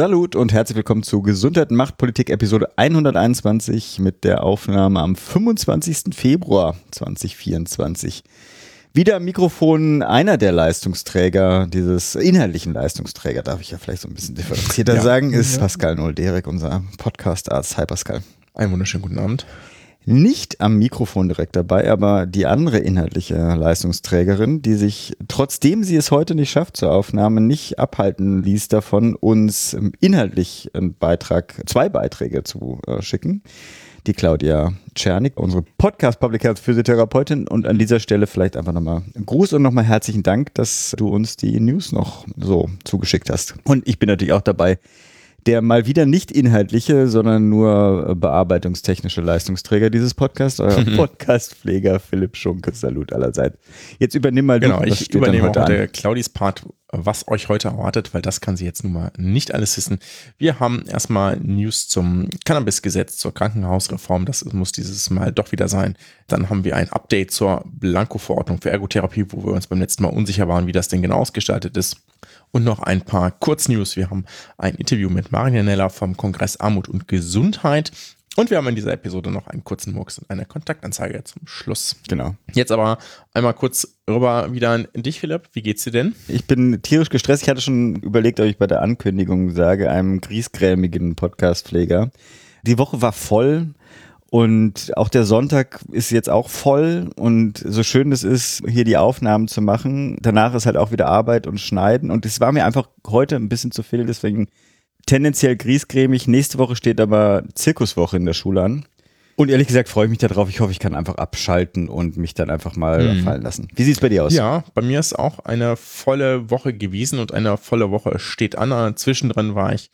Salut und herzlich willkommen zu Gesundheit und Machtpolitik Episode 121 mit der Aufnahme am 25. Februar 2024. Wieder am Mikrofon einer der Leistungsträger, dieses inhaltlichen Leistungsträger, darf ich ja vielleicht so ein bisschen differenzierter ja. sagen, ist ja. Pascal Nolderek, unser Podcast-Arzt. Hi Pascal. Einen wunderschönen guten Abend nicht am Mikrofon direkt dabei, aber die andere inhaltliche Leistungsträgerin, die sich, trotzdem sie es heute nicht schafft zur Aufnahme, nicht abhalten ließ davon, uns inhaltlich einen Beitrag, zwei Beiträge zu äh, schicken. Die Claudia Czernik, unsere Podcast-Public Health Physiotherapeutin. Und an dieser Stelle vielleicht einfach nochmal Gruß und nochmal herzlichen Dank, dass du uns die News noch so zugeschickt hast. Und ich bin natürlich auch dabei, der mal wieder nicht inhaltliche, sondern nur bearbeitungstechnische Leistungsträger dieses Podcasts, euer Podcastpfleger Philipp Schunke. Salut allerseits. Jetzt übernimm mal genau, du. Genau, ich übernehme auch der Claudis Part, was euch heute erwartet, weil das kann sie jetzt nun mal nicht alles wissen. Wir haben erstmal News zum Cannabis-Gesetz, zur Krankenhausreform. Das muss dieses Mal doch wieder sein. Dann haben wir ein Update zur Blanko-Verordnung für Ergotherapie, wo wir uns beim letzten Mal unsicher waren, wie das denn genau ausgestaltet ist und noch ein paar Kurznews. Wir haben ein Interview mit Marianella vom Kongress Armut und Gesundheit. Und wir haben in dieser Episode noch einen kurzen Murks und eine Kontaktanzeige zum Schluss. Genau. Jetzt aber einmal kurz rüber wieder an dich, Philipp. Wie geht's dir denn? Ich bin tierisch gestresst. Ich hatte schon überlegt, ob ich bei der Ankündigung sage, einem griesgrämigen Podcastpfleger. Die Woche war voll und auch der Sonntag ist jetzt auch voll und so schön es ist, hier die Aufnahmen zu machen. Danach ist halt auch wieder Arbeit und Schneiden und es war mir einfach heute ein bisschen zu viel, deswegen tendenziell griesgrämig. Nächste Woche steht aber Zirkuswoche in der Schule an. Und ehrlich gesagt freue ich mich darauf. Ich hoffe, ich kann einfach abschalten und mich dann einfach mal mhm. fallen lassen. Wie sieht es bei dir aus? Ja, bei mir ist auch eine volle Woche gewesen und eine volle Woche steht an. Zwischendrin war ich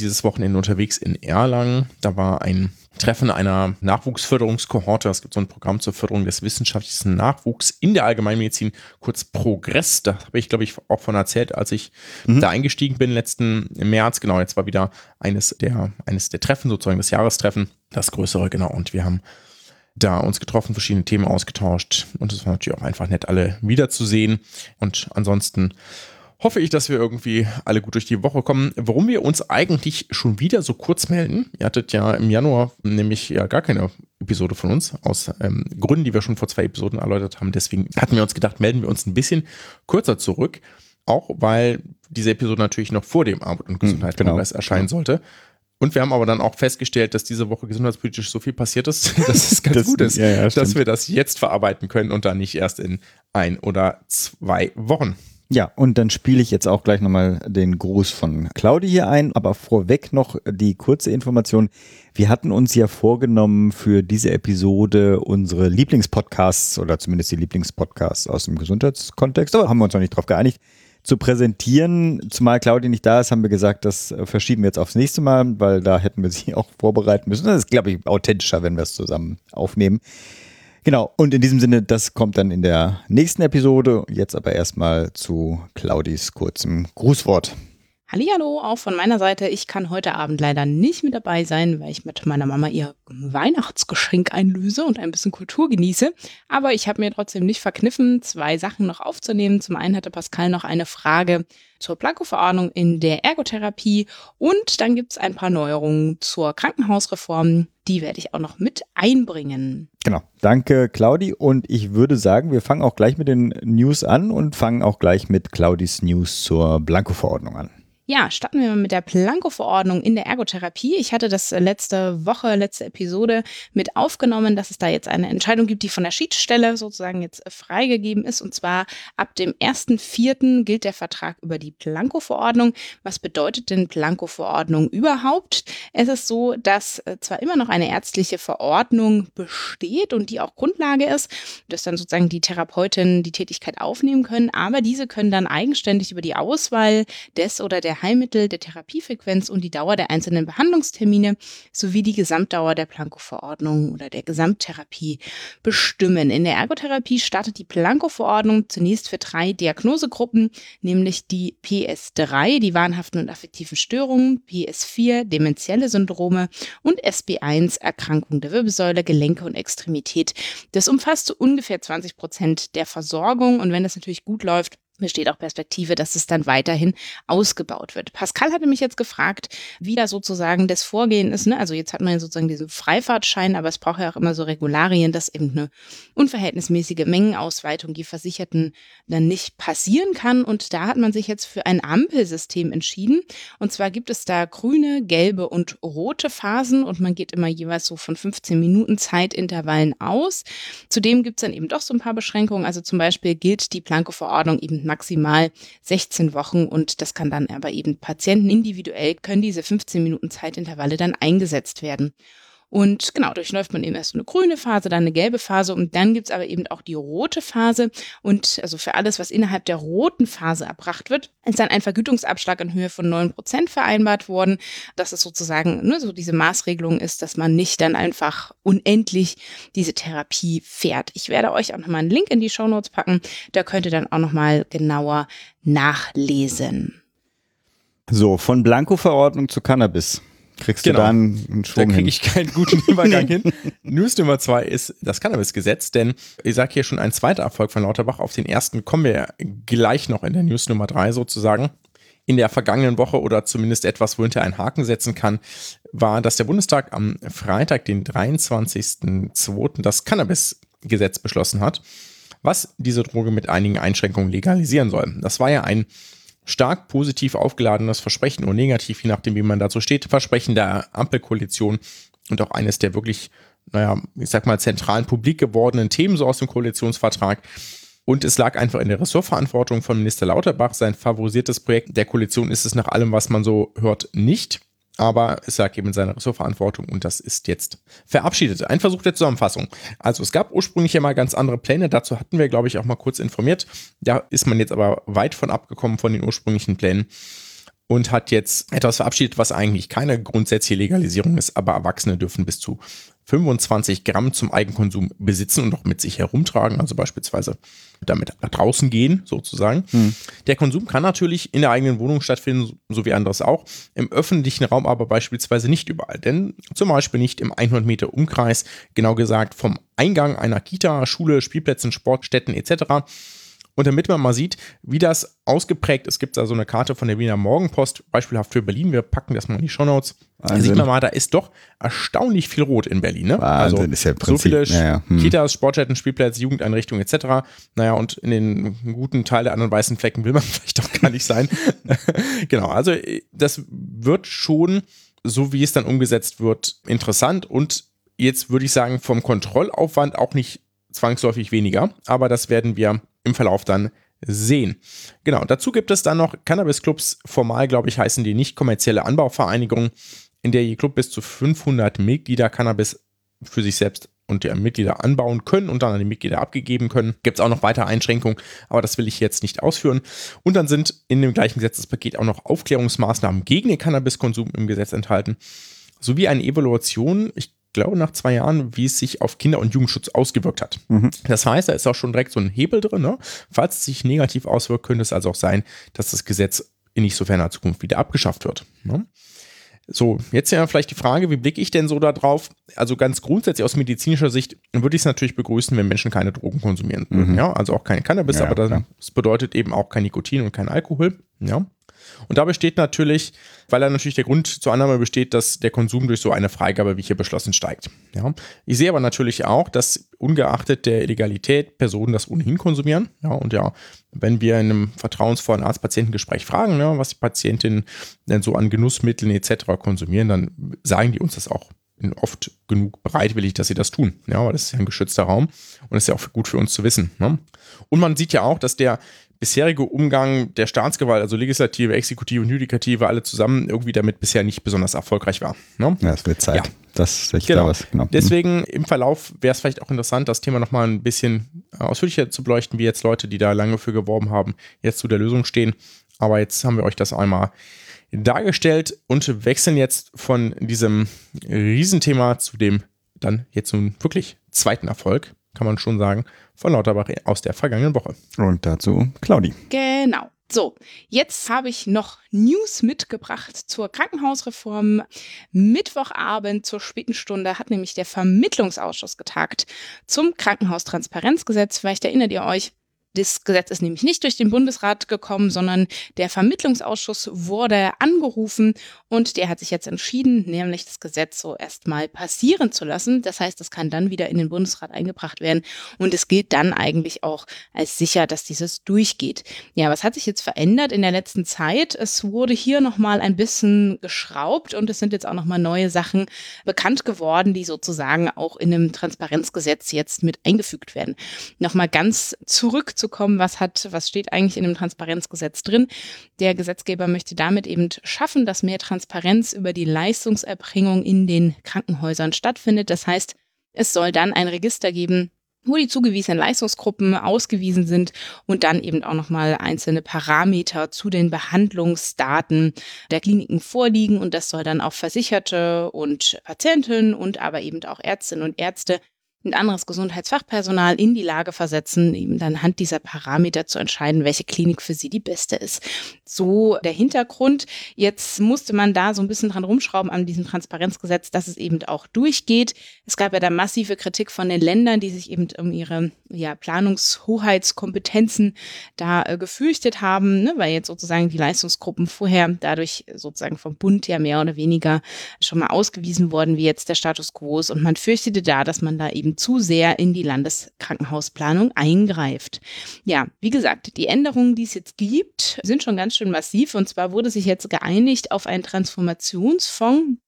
dieses Wochenende unterwegs in Erlangen. Da war ein Treffen einer Nachwuchsförderungskohorte. Es gibt so ein Programm zur Förderung des wissenschaftlichen Nachwuchs in der Allgemeinmedizin, kurz Progress. Da habe ich, glaube ich, auch von erzählt, als ich mhm. da eingestiegen bin letzten März. Genau, jetzt war wieder eines der, eines der Treffen, sozusagen das Jahrestreffen, das größere, genau. Und wir haben da uns getroffen, verschiedene Themen ausgetauscht. Und es war natürlich auch einfach nett, alle wiederzusehen. Und ansonsten hoffe ich, dass wir irgendwie alle gut durch die Woche kommen. Warum wir uns eigentlich schon wieder so kurz melden, ihr hattet ja im Januar nämlich ja gar keine Episode von uns, aus ähm, Gründen, die wir schon vor zwei Episoden erläutert haben. Deswegen hatten wir uns gedacht, melden wir uns ein bisschen kürzer zurück. Auch weil diese Episode natürlich noch vor dem Arbeit- und hm, Gesundheitskongress genau. erscheinen sollte. Und wir haben aber dann auch festgestellt, dass diese Woche gesundheitspolitisch so viel passiert ist, dass es ganz das, gut ist, ja, ja, dass wir das jetzt verarbeiten können und dann nicht erst in ein oder zwei Wochen. Ja, und dann spiele ich jetzt auch gleich nochmal den Gruß von Claudi hier ein, aber vorweg noch die kurze Information. Wir hatten uns ja vorgenommen, für diese Episode unsere Lieblingspodcasts oder zumindest die Lieblingspodcasts aus dem Gesundheitskontext, aber haben wir uns noch nicht drauf geeinigt, zu präsentieren. Zumal Claudi nicht da ist, haben wir gesagt, das verschieben wir jetzt aufs nächste Mal, weil da hätten wir sie auch vorbereiten müssen. Das ist, glaube ich, authentischer, wenn wir es zusammen aufnehmen. Genau, und in diesem Sinne, das kommt dann in der nächsten Episode. Jetzt aber erstmal zu Claudis kurzem Grußwort. Hallo, auch von meiner Seite. Ich kann heute Abend leider nicht mit dabei sein, weil ich mit meiner Mama ihr Weihnachtsgeschenk einlöse und ein bisschen Kultur genieße. Aber ich habe mir trotzdem nicht verkniffen, zwei Sachen noch aufzunehmen. Zum einen hatte Pascal noch eine Frage zur Blanko-Verordnung in der Ergotherapie und dann gibt es ein paar Neuerungen zur Krankenhausreform. Die werde ich auch noch mit einbringen. Genau. Danke, Claudi. Und ich würde sagen, wir fangen auch gleich mit den News an und fangen auch gleich mit Claudis News zur Blanko-Verordnung an. Ja, starten wir mal mit der Planko-Verordnung in der Ergotherapie. Ich hatte das letzte Woche, letzte Episode mit aufgenommen, dass es da jetzt eine Entscheidung gibt, die von der Schiedsstelle sozusagen jetzt freigegeben ist. Und zwar ab dem 1.4. gilt der Vertrag über die Planko-Verordnung. Was bedeutet denn Planko-Verordnung überhaupt? Es ist so, dass äh, zwar immer noch eine ärztliche Verordnung besteht und die auch Grundlage ist, dass dann sozusagen die Therapeuten die Tätigkeit aufnehmen können, aber diese können dann eigenständig über die Auswahl des oder der Heilmittel, der Therapiefrequenz und die Dauer der einzelnen Behandlungstermine sowie die Gesamtdauer der Planko-Verordnung oder der Gesamttherapie bestimmen. In der Ergotherapie startet die Planko-Verordnung zunächst für drei Diagnosegruppen, nämlich die PS3, die wahnhaften und affektiven Störungen, PS4, demenzielle Syndrome und SB1, Erkrankung der Wirbelsäule, Gelenke und Extremität. Das umfasst ungefähr 20 Prozent der Versorgung und wenn das natürlich gut läuft, besteht auch Perspektive, dass es dann weiterhin ausgebaut wird. Pascal hatte mich jetzt gefragt, wie da sozusagen das Vorgehen ist. Ne? Also jetzt hat man ja sozusagen diesen Freifahrtschein, aber es braucht ja auch immer so Regularien, dass eben eine unverhältnismäßige Mengenausweitung die Versicherten dann nicht passieren kann. Und da hat man sich jetzt für ein Ampelsystem entschieden. Und zwar gibt es da grüne, gelbe und rote Phasen und man geht immer jeweils so von 15 Minuten Zeitintervallen aus. Zudem gibt es dann eben doch so ein paar Beschränkungen. Also zum Beispiel gilt die Planko-Verordnung eben maximal 16 Wochen und das kann dann aber eben Patienten individuell können diese 15 Minuten Zeitintervalle dann eingesetzt werden. Und genau, durchläuft man eben erst eine grüne Phase, dann eine gelbe Phase und dann gibt's aber eben auch die rote Phase. Und also für alles, was innerhalb der roten Phase erbracht wird, ist dann ein Vergütungsabschlag in Höhe von neun Prozent vereinbart worden. Dass es sozusagen nur so diese Maßregelung ist, dass man nicht dann einfach unendlich diese Therapie fährt. Ich werde euch auch nochmal einen Link in die Show Notes packen. Da könnt ihr dann auch nochmal genauer nachlesen. So, von Blanko-Verordnung zu Cannabis. Kriegst Genau. du da einen, einen Da Schwung kriege hin? ich keinen guten Übergang hin. News Nummer zwei ist das Cannabis-Gesetz, denn ich sage hier schon ein zweiter Erfolg von Lauterbach. Auf den ersten kommen wir gleich noch in der News Nummer drei sozusagen. In der vergangenen Woche oder zumindest etwas, wo hinter einen Haken setzen kann, war, dass der Bundestag am Freitag, den 23.02., das Cannabis-Gesetz beschlossen hat, was diese Droge mit einigen Einschränkungen legalisieren soll. Das war ja ein stark positiv aufgeladenes Versprechen oder negativ, je nachdem, wie man dazu steht, Versprechen der Ampelkoalition und auch eines der wirklich, naja, ich sag mal, zentralen publik gewordenen Themen so aus dem Koalitionsvertrag. Und es lag einfach in der Ressortverantwortung von Minister Lauterbach. Sein favorisiertes Projekt der Koalition ist es nach allem, was man so hört, nicht. Aber es lag eben in seiner Ressortverantwortung und das ist jetzt verabschiedet. Ein Versuch der Zusammenfassung. Also es gab ursprünglich ja mal ganz andere Pläne. Dazu hatten wir, glaube ich, auch mal kurz informiert. Da ist man jetzt aber weit von abgekommen von den ursprünglichen Plänen und hat jetzt etwas verabschiedet, was eigentlich keine grundsätzliche Legalisierung ist, aber Erwachsene dürfen bis zu 25 Gramm zum Eigenkonsum besitzen und auch mit sich herumtragen, also beispielsweise damit nach draußen gehen, sozusagen. Der Konsum kann natürlich in der eigenen Wohnung stattfinden, so wie anderes auch, im öffentlichen Raum aber beispielsweise nicht überall, denn zum Beispiel nicht im 100 Meter Umkreis, genau gesagt vom Eingang einer Kita, Schule, Spielplätzen, Sportstätten etc. Und damit man mal sieht, wie das ausgeprägt ist, gibt es also eine Karte von der Wiener Morgenpost, beispielhaft für Berlin. Wir packen das mal in die Shownotes. Da sieht man mal, da ist doch erstaunlich viel Rot in Berlin. Ne? Wahnsinn, also ist ja im so Prinzip- viele ja, ja, hm. Kitas, Sportstätten, Spielplätze, Jugendeinrichtungen etc. Naja, und in den guten Teil der anderen weißen Flecken will man vielleicht auch gar nicht sein. genau, also das wird schon, so wie es dann umgesetzt wird, interessant und jetzt würde ich sagen, vom Kontrollaufwand auch nicht zwangsläufig weniger, aber das werden wir im Verlauf dann sehen. Genau, dazu gibt es dann noch Cannabis-Clubs, formal glaube ich heißen die nicht kommerzielle Anbauvereinigungen, in der je Club bis zu 500 Mitglieder Cannabis für sich selbst und die Mitglieder anbauen können und dann an die Mitglieder abgegeben können. Gibt es auch noch weitere Einschränkungen, aber das will ich jetzt nicht ausführen. Und dann sind in dem gleichen Gesetzespaket auch noch Aufklärungsmaßnahmen gegen den Cannabiskonsum im Gesetz enthalten, sowie eine Evaluation, ich glaube nach zwei Jahren, wie es sich auf Kinder- und Jugendschutz ausgewirkt hat. Das heißt, da ist auch schon direkt so ein Hebel drin. Ne? Falls es sich negativ auswirkt, könnte es also auch sein, dass das Gesetz in nicht so ferner Zukunft wieder abgeschafft wird. Ne? So, jetzt ja vielleicht die Frage, wie blicke ich denn so da drauf? Also ganz grundsätzlich aus medizinischer Sicht würde ich es natürlich begrüßen, wenn Menschen keine Drogen konsumieren würden. Ja, also auch kein Cannabis, Ja, aber das, das bedeutet eben auch kein Nikotin und kein Alkohol. Ja. Und da besteht natürlich, weil da natürlich der Grund zur Annahme besteht, dass der Konsum durch so eine Freigabe, wie hier beschlossen, steigt. Ja. Ich sehe aber natürlich auch, dass ungeachtet der Illegalität Personen das ohnehin konsumieren. Ja, und ja, wenn wir in einem vertrauensvollen Arzt-Patientengespräch fragen, ja, was die Patientinnen denn so an Genussmitteln etc. konsumieren, dann sagen die uns das auch oft genug bereitwillig, dass sie das tun. Ja, weil das ist ja ein geschützter Raum und ist ja auch gut für uns zu wissen. Ne? Und man sieht ja auch, dass der bisherige Umgang der Staatsgewalt, also Legislative, Exekutive und Judikative, alle zusammen irgendwie damit bisher nicht besonders erfolgreich war. Ne? Ja, es wird Zeit. Ja. Das ist echt Genau. da was. Genau. Deswegen im Verlauf wäre es vielleicht auch interessant, das Thema nochmal ein bisschen äh, ausführlicher zu beleuchten, wie jetzt Leute, die da lange für geworben haben, jetzt zu der Lösung stehen. Aber jetzt haben wir euch das einmal dargestellt und wechseln jetzt von diesem Riesenthema zu dem dann jetzt nun wirklich zweiten Erfolg, kann man schon sagen, von Lauterbach aus der vergangenen Woche. Und dazu Claudi. Genau. So, jetzt habe ich noch News mitgebracht zur Krankenhausreform. Mittwochabend zur späten Stunde hat nämlich der Vermittlungsausschuss getagt zum Krankenhaustransparenzgesetz. Vielleicht erinnert ihr euch, das Gesetz ist nämlich nicht durch den Bundesrat gekommen, sondern der Vermittlungsausschuss wurde angerufen und der hat sich jetzt entschieden, nämlich das Gesetz so erstmal passieren zu lassen. Das heißt, es kann dann wieder in den Bundesrat eingebracht werden und es gilt dann eigentlich auch als sicher, dass dieses durchgeht. Ja, was hat sich jetzt verändert in der letzten Zeit? Es wurde hier nochmal ein bisschen geschraubt und es sind jetzt auch nochmal neue Sachen bekannt geworden, die sozusagen auch in einem Transparenzgesetz jetzt mit eingefügt werden. Nochmal ganz zurück zu kommen, was hat, was steht eigentlich in dem Transparenzgesetz drin. Der Gesetzgeber möchte damit eben schaffen, dass mehr Transparenz über die Leistungserbringung in den Krankenhäusern stattfindet. Das heißt, es soll dann ein Register geben, wo die zugewiesenen Leistungsgruppen ausgewiesen sind und dann eben auch nochmal einzelne Parameter zu den Behandlungsdaten der Kliniken vorliegen und das soll dann auch Versicherte und Patienten und aber eben auch Ärztinnen und Ärzte ein anderes Gesundheitsfachpersonal in die Lage versetzen, eben dann anhand dieser Parameter zu entscheiden, welche Klinik für sie die beste ist. So der Hintergrund. Jetzt musste man da so ein bisschen dran rumschrauben an diesem Transparenzgesetz, dass es eben auch durchgeht. Es gab ja da massive Kritik von den Ländern, die sich eben um ihre ja, Planungshoheitskompetenzen da äh, gefürchtet haben, ne, weil jetzt sozusagen die Leistungsgruppen vorher dadurch sozusagen vom Bund ja mehr oder weniger schon mal ausgewiesen worden, wie jetzt der Status quo ist. Und man fürchtete da, dass man da eben zu sehr in die Landeskrankenhausplanung eingreift. Ja, wie gesagt, die Änderungen, die es jetzt gibt, sind schon ganz schön massiv. Und zwar wurde sich jetzt geeinigt auf einen Transformationsfonds,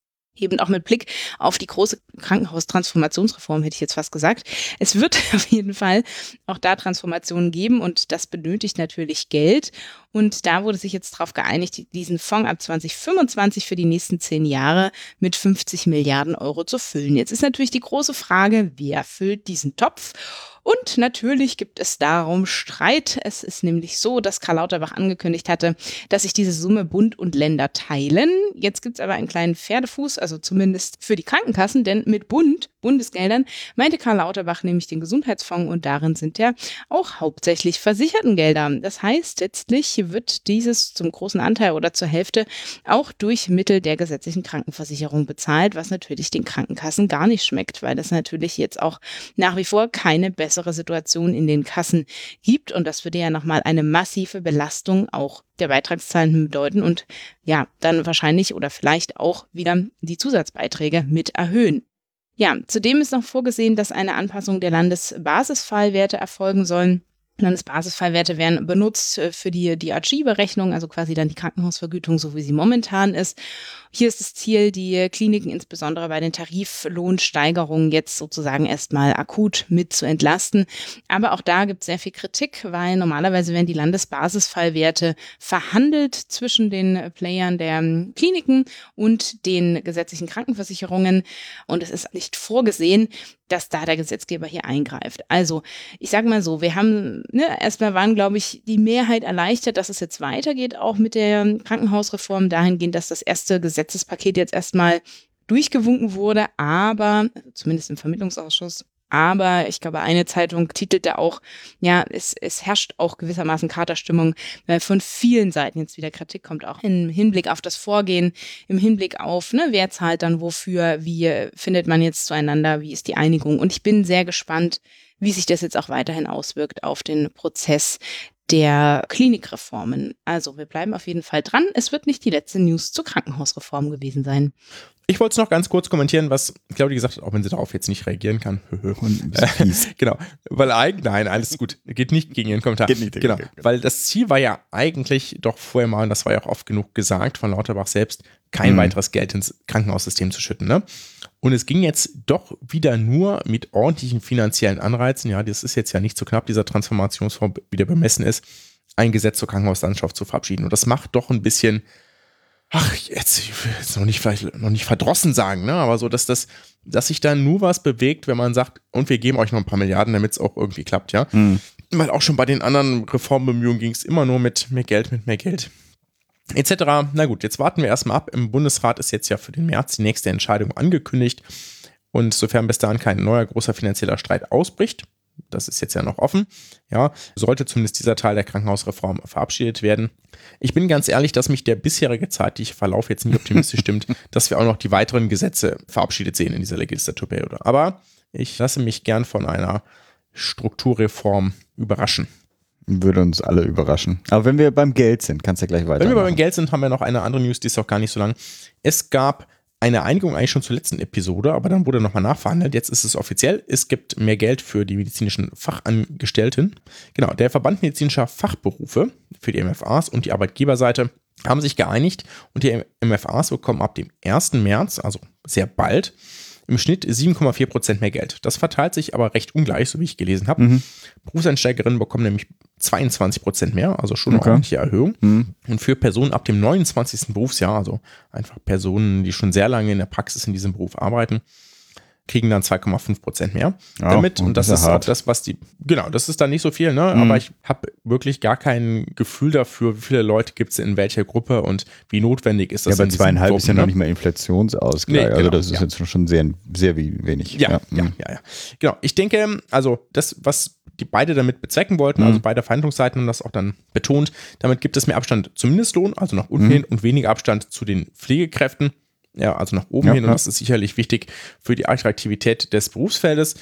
eben auch mit Blick auf die große Krankenhaustransformationsreform, hätte ich jetzt fast gesagt. Es wird auf jeden Fall auch da Transformationen geben und das benötigt natürlich Geld. Und da wurde sich jetzt darauf geeinigt, diesen Fonds ab 2025 für die nächsten zehn Jahre mit 50 Milliarden Euro zu füllen. Jetzt ist natürlich die große Frage, wer füllt diesen Topf? Und natürlich gibt es darum Streit. Es ist nämlich so, dass Karl Lauterbach angekündigt hatte, dass sich diese Summe Bund und Länder teilen. Jetzt gibt es aber einen kleinen Pferdefuß, also zumindest für die Krankenkassen, denn mit Bund, Bundesgeldern, meinte Karl Lauterbach nämlich den Gesundheitsfonds und darin sind ja auch hauptsächlich Versichertengelder. Das heißt, letztlich wird dieses zum großen Anteil oder zur Hälfte auch durch Mittel der gesetzlichen Krankenversicherung bezahlt, was natürlich den Krankenkassen gar nicht schmeckt, weil das natürlich jetzt auch nach wie vor keine bessere bessere Situation in den Kassen gibt. Und das würde ja nochmal eine massive Belastung auch der Beitragszahlenden bedeuten und ja, dann wahrscheinlich oder vielleicht auch wieder die Zusatzbeiträge mit erhöhen. Ja, zudem ist noch vorgesehen, dass eine Anpassung der Landesbasisfallwerte erfolgen sollen. Landesbasisfallwerte werden benutzt äh, für die DRG-Berechnung, also quasi dann die Krankenhausvergütung, so wie sie momentan ist. Hier ist das Ziel, die Kliniken insbesondere bei den Tariflohnsteigerungen jetzt sozusagen erstmal akut mit zu entlasten. Aber auch da gibt es sehr viel Kritik, weil normalerweise werden die Landesbasisfallwerte verhandelt zwischen den Playern der Kliniken und den gesetzlichen Krankenversicherungen. Und es ist nicht vorgesehen, dass da der Gesetzgeber hier eingreift. Also, ich sage mal so, wir haben, ne, erstmal waren, glaube ich, die Mehrheit erleichtert, dass es jetzt weitergeht, auch mit der Krankenhausreform dahingehend, dass das erste Gesetz Gesetzespaket jetzt erstmal durchgewunken wurde, aber zumindest im Vermittlungsausschuss. Aber ich glaube, eine Zeitung titelte auch, ja, es, es herrscht auch gewissermaßen Katerstimmung, weil von vielen Seiten jetzt wieder Kritik kommt, auch im Hinblick auf das Vorgehen, im Hinblick auf, ne, wer zahlt dann wofür, wie findet man jetzt zueinander, wie ist die Einigung. Und ich bin sehr gespannt, wie sich das jetzt auch weiterhin auswirkt auf den Prozess der Klinikreformen. Also wir bleiben auf jeden Fall dran. Es wird nicht die letzte News zur Krankenhausreform gewesen sein. Ich wollte es noch ganz kurz kommentieren, was Claudia gesagt hat, auch wenn sie darauf jetzt nicht reagieren kann. genau. Weil eigentlich, nein, alles gut. Geht nicht gegen ihren Kommentar. Geht nicht genau. Gegen. Weil das Ziel war ja eigentlich doch vorher mal, und das war ja auch oft genug gesagt von Lauterbach selbst, kein mhm. weiteres Geld ins Krankenhaussystem zu schütten. Ne? Und es ging jetzt doch wieder nur mit ordentlichen finanziellen Anreizen. Ja, das ist jetzt ja nicht so knapp, dieser Transformationsfonds wieder bemessen ist, ein Gesetz zur Krankenhauslandschaft zu verabschieden. Und das macht doch ein bisschen ach, jetzt, ich will jetzt noch nicht vielleicht noch nicht verdrossen sagen, ne, aber so, dass das, dass sich da nur was bewegt, wenn man sagt, und wir geben euch noch ein paar Milliarden, damit es auch irgendwie klappt, ja. Mhm. Weil auch schon bei den anderen Reformbemühungen ging es immer nur mit mehr Geld, mit mehr Geld. etc. Na gut, jetzt warten wir erstmal ab. Im Bundesrat ist jetzt ja für den März die nächste Entscheidung angekündigt. Und sofern bis dahin kein neuer großer finanzieller Streit ausbricht, das ist jetzt ja noch offen, ja, sollte zumindest dieser Teil der Krankenhausreform verabschiedet werden. Ich bin ganz ehrlich, dass mich der bisherige zeitliche Verlauf jetzt nicht optimistisch stimmt, dass wir auch noch die weiteren Gesetze verabschiedet sehen in dieser Legislaturperiode. Aber ich lasse mich gern von einer Strukturreform überraschen. Würde uns alle überraschen. Aber wenn wir beim Geld sind, kannst du ja gleich weiter. Wenn wir beim Geld sind, haben wir noch eine andere News, die ist auch gar nicht so lang. Es gab eine Einigung eigentlich schon zur letzten Episode, aber dann wurde nochmal nachverhandelt. Jetzt ist es offiziell. Es gibt mehr Geld für die medizinischen Fachangestellten. Genau, der Verband medizinischer Fachberufe für die MFAs und die Arbeitgeberseite haben sich geeinigt und die MFAs bekommen ab dem 1. März, also sehr bald, im Schnitt 7,4 Prozent mehr Geld. Das verteilt sich aber recht ungleich, so wie ich gelesen habe. Mhm. Berufseinsteigerinnen bekommen nämlich 22 Prozent mehr, also schon eine Okay. ordentliche Erhöhung. Mhm. Und für Personen ab dem 29. Berufsjahr, also einfach Personen, die schon sehr lange in der Praxis in diesem Beruf arbeiten, kriegen dann 2,5 Prozent mehr. Ja, Damit, und das ist ist auch hart. das, was die, genau, das ist dann nicht so viel, ne? aber ich habe wirklich gar kein Gefühl dafür, wie viele Leute gibt es in welcher Gruppe und wie notwendig ist Ja, das aber in diesen zweieinhalb ist ja Gruppen, noch ne? nicht mal Inflationsausgleich. Nee, also genau, das ist ja. jetzt schon sehr, sehr wenig. Ja, ja, ja, mhm. ja, Genau. Ich denke, also das, was die beide damit bezwecken wollten, also beide Verhandlungsseiten haben das auch dann betont, damit gibt es mehr Abstand zum Mindestlohn, also nach unten hin und weniger Abstand zu den Pflegekräften. Ja, also nach oben Ja, hin. Und das ist sicherlich wichtig für die Attraktivität des Berufsfeldes.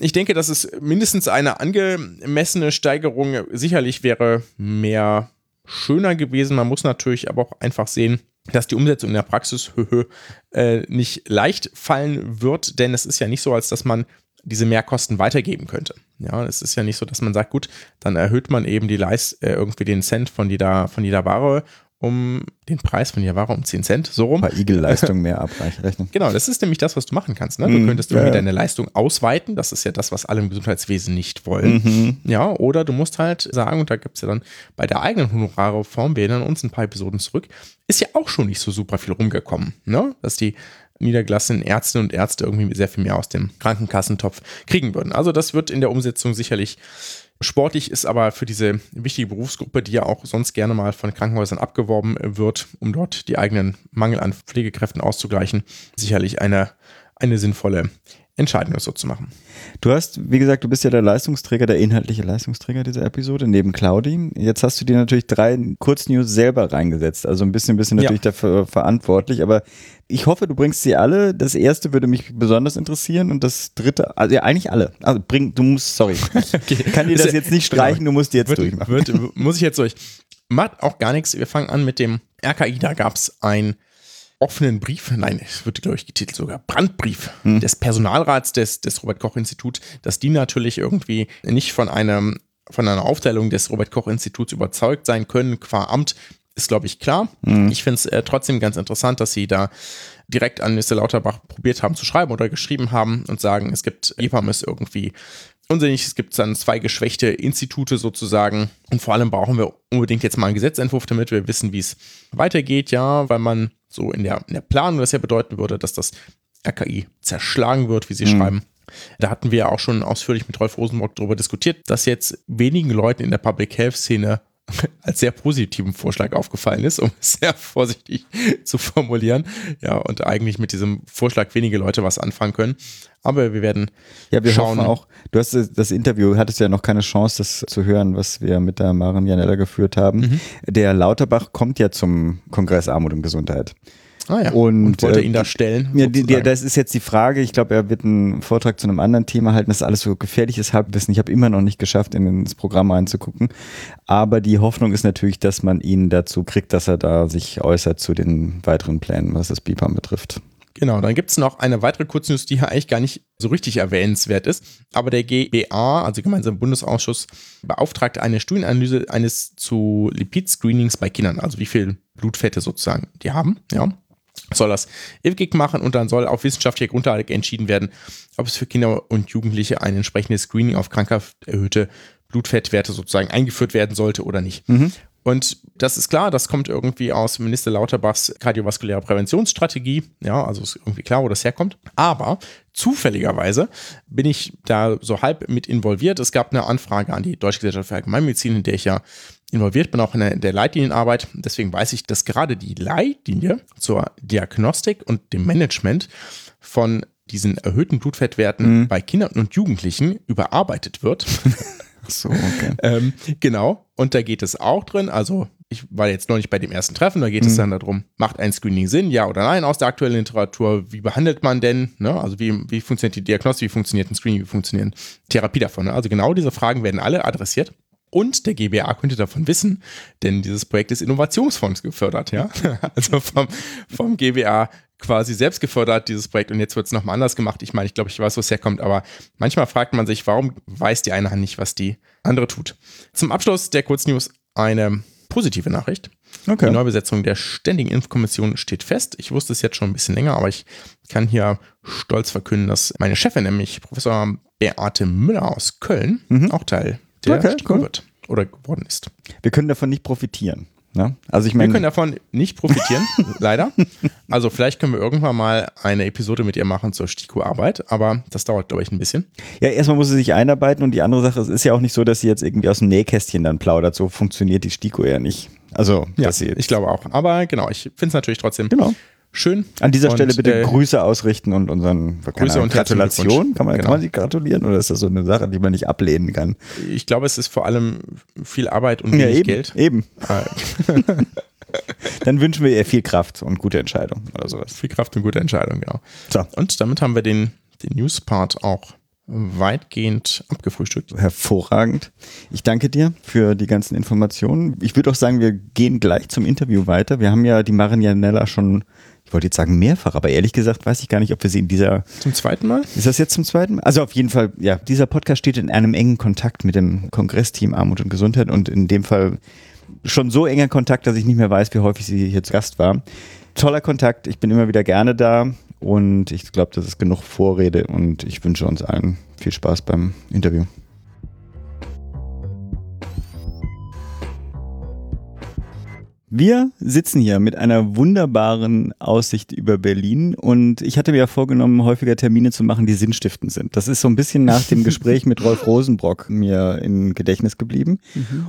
Ich denke, dass es mindestens eine angemessene Steigerung sicherlich wäre mehr schöner gewesen. Man muss natürlich aber auch einfach sehen, dass die Umsetzung in der Praxis äh, nicht leicht fallen wird, denn es ist ja nicht so, als dass man diese Mehrkosten weitergeben könnte. Ja, es ist ja nicht so, dass man sagt, gut, dann erhöht man eben die Leist, äh, irgendwie den Cent von jeder, von jeder Ware um den Preis von Ware um 10 Cent, so rum. Ein paar Igel-Leistungen mehr abrechnen. Genau, das ist nämlich das, was du machen kannst. Ne? Du Mhm, könntest irgendwie ja. deine Leistung ausweiten. Das ist ja das, was alle im Gesundheitswesen nicht wollen. Mhm. Ja, oder du musst halt sagen, und da gibt es ja dann bei der eigenen Honorarreform, wir erinnern uns ein paar Episoden zurück, ist ja auch schon nicht so super viel rumgekommen. Ne? Dass die niedergelassenen Ärztinnen und Ärzte irgendwie sehr viel mehr aus dem Krankenkassentopf kriegen würden. Also das wird in der Umsetzung sicherlich sportlich, ist aber für diese wichtige Berufsgruppe, die ja auch sonst gerne mal von Krankenhäusern abgeworben wird, um dort die eigenen Mangel an Pflegekräften auszugleichen, sicherlich eine, eine sinnvolle Entscheidung, das so zu machen. Du hast, wie gesagt, du bist ja der Leistungsträger, der inhaltliche Leistungsträger dieser Episode, neben Claudi. Jetzt hast du dir natürlich drei Kurznews selber reingesetzt, also ein bisschen, bisschen Ja. natürlich dafür verantwortlich, aber ich hoffe, du bringst sie alle. Das erste würde mich besonders interessieren und das dritte, also ja, eigentlich alle. Also bring, du musst, sorry, ich kann dir das ja- jetzt nicht streichen, du musst jetzt wird, durchmachen. Wird, muss ich jetzt durch. Macht auch gar nichts. Wir fangen an mit dem RKI. Da gab es einen offenen Brief, nein, es wird, glaube ich, getitelt sogar Brandbrief des Personalrats des, des Robert-Koch-Instituts, dass die natürlich irgendwie nicht von einem von einer Aufteilung des Robert-Koch-Instituts überzeugt sein können qua Amt, ist, glaube ich, klar. Ich finde es äh, trotzdem ganz interessant, dass sie da direkt an Mr. Lauterbach probiert haben zu schreiben oder geschrieben haben und sagen, es gibt, EPAM ist irgendwie unsinnig, es gibt dann zwei geschwächte Institute sozusagen. Und vor allem brauchen wir unbedingt jetzt mal einen Gesetzentwurf, damit wir wissen, wie es weitergeht, ja, weil man so in der, in der Planung das ja bedeuten würde, dass das RKI zerschlagen wird, wie sie schreiben. Da hatten wir ja auch schon ausführlich mit Rolf Rosenburg darüber diskutiert, dass jetzt wenigen Leuten in der Public Health Szene als sehr positiven Vorschlag aufgefallen ist, um es sehr vorsichtig zu formulieren. Ja, und eigentlich mit diesem Vorschlag wenige Leute was anfangen können. Aber wir werden Ja, wir schauen. auch. Du hast das das Interview, hattest ja noch keine Chance, das zu hören, was wir mit der Maren Janella geführt haben. Mhm. Der Lauterbach kommt ja zum Kongress Armut und Gesundheit. Ah ja. Und, wollte äh, ihn da stellen. Ja, die, die, das ist jetzt die Frage. Ich glaube, er wird einen Vortrag zu einem anderen Thema halten. Das ist alles so gefährliches Halbwissen. Ich habe immer noch nicht geschafft, in das Programm einzugucken. Aber die Hoffnung ist natürlich, dass man ihn dazu kriegt, dass er da sich äußert zu den weiteren Plänen, was das BIPAM betrifft. Genau, dann gibt es noch eine weitere Kurznews, die hier eigentlich gar nicht so richtig erwähnenswert ist. Aber der GBA, also gemeinsame Bundesausschuss, beauftragte eine Studienanalyse eines zu Lipid-Screenings bei Kindern, also wie viel Blutfette sozusagen die haben, ja. Soll das ewig machen und dann soll auf wissenschaftlicher Grundlage entschieden werden, ob es für Kinder und Jugendliche ein entsprechendes Screening auf krankhaft erhöhte Blutfettwerte sozusagen eingeführt werden sollte oder nicht. Und das ist klar, das kommt irgendwie aus Minister Lauterbachs kardiovaskulärer Präventionsstrategie. Ja, also ist irgendwie klar, wo das herkommt. Aber zufälligerweise bin ich da so halb mit involviert. Es gab eine Anfrage an die Deutsche Gesellschaft für Allgemeinmedizin, in der ich ja involviert bin, auch in der, der Leitlinienarbeit. Deswegen weiß ich, dass gerade die Leitlinie zur Diagnostik und dem Management von diesen erhöhten Blutfettwerten Mhm. bei Kindern und Jugendlichen überarbeitet wird. So, okay. ähm, genau. Und da geht es auch drin. Also, ich war jetzt noch nicht bei dem ersten Treffen, da geht es dann darum, macht ein Screening Sinn, ja oder nein, aus der aktuellen Literatur, wie behandelt man denn, ne? also wie, wie funktioniert die Diagnostik, wie funktioniert ein Screening, wie funktioniert Therapie davon. Ne? Also genau diese Fragen werden alle adressiert. Und der GBA könnte davon wissen, denn dieses Projekt ist Innovationsfonds gefördert, ja. Also vom, vom GBA quasi selbst gefördert, dieses Projekt. Und jetzt wird es nochmal anders gemacht. Ich meine, ich glaube, ich weiß, wo es herkommt, aber manchmal fragt man sich, warum weiß die eine Hand nicht, was die andere tut. Zum Abschluss der Kurznews eine positive Nachricht. Okay. Die Neubesetzung der Ständigen Impfkommission steht fest. Ich wusste es jetzt schon ein bisschen länger, aber ich kann hier stolz verkünden, dass meine Chefin, nämlich Professor Beate Müller aus Köln, auch Teil der Okay, cool. wird oder geworden ist. Wir können davon nicht profitieren. Ne? Also ich Wir meine, können davon nicht profitieren, leider. Also vielleicht können wir irgendwann mal eine Episode mit ihr machen zur STIKO-Arbeit, aber das dauert, glaube ich, ein bisschen. ja, erstmal muss sie sich einarbeiten und die andere Sache, es ist ja auch nicht so, dass sie jetzt irgendwie aus dem Nähkästchen dann plaudert. So funktioniert die STIKO ja nicht. Also, Ja, ich glaube auch. Aber genau, ich finde es natürlich trotzdem Genau. Schön. An dieser Und, Stelle bitte äh, Grüße ausrichten und unseren Grüße und Gratulation. Kann man, Genau. kann man sie gratulieren oder ist das so eine Sache, die man nicht ablehnen kann? Ich glaube, es ist vor allem viel Arbeit und Ja, wenig eben. Geld. Eben. Äh, Dann wünschen wir ihr viel Kraft und gute Entscheidung oder sowas. viel Kraft und gute Entscheidung, genau. So. Und damit haben wir den, den News-Part auch weitgehend abgefrühstückt. Hervorragend. Ich danke dir für die ganzen Informationen. Ich würde auch sagen, wir gehen gleich zum Interview weiter. Wir haben ja die Marianella schon, ich wollte jetzt sagen mehrfach, aber ehrlich gesagt weiß ich gar nicht, ob wir sie in dieser, Zum zweiten Mal? ist das jetzt zum zweiten Mal? Also auf jeden Fall, ja, dieser Podcast steht in einem engen Kontakt mit dem Kongressteam Armut und Gesundheit und in dem Fall schon so enger Kontakt, dass ich nicht mehr weiß, wie häufig sie hier zu Gast war. Toller Kontakt, ich bin immer wieder gerne da und ich glaube, das ist genug Vorrede und ich wünsche uns allen viel Spaß beim Interview. Wir sitzen hier mit einer wunderbaren Aussicht über Berlin und ich hatte mir ja vorgenommen, häufiger Termine zu machen, die sinnstiftend sind. Das ist so ein bisschen nach dem Gespräch mit Rolf Rosenbrock mir im Gedächtnis geblieben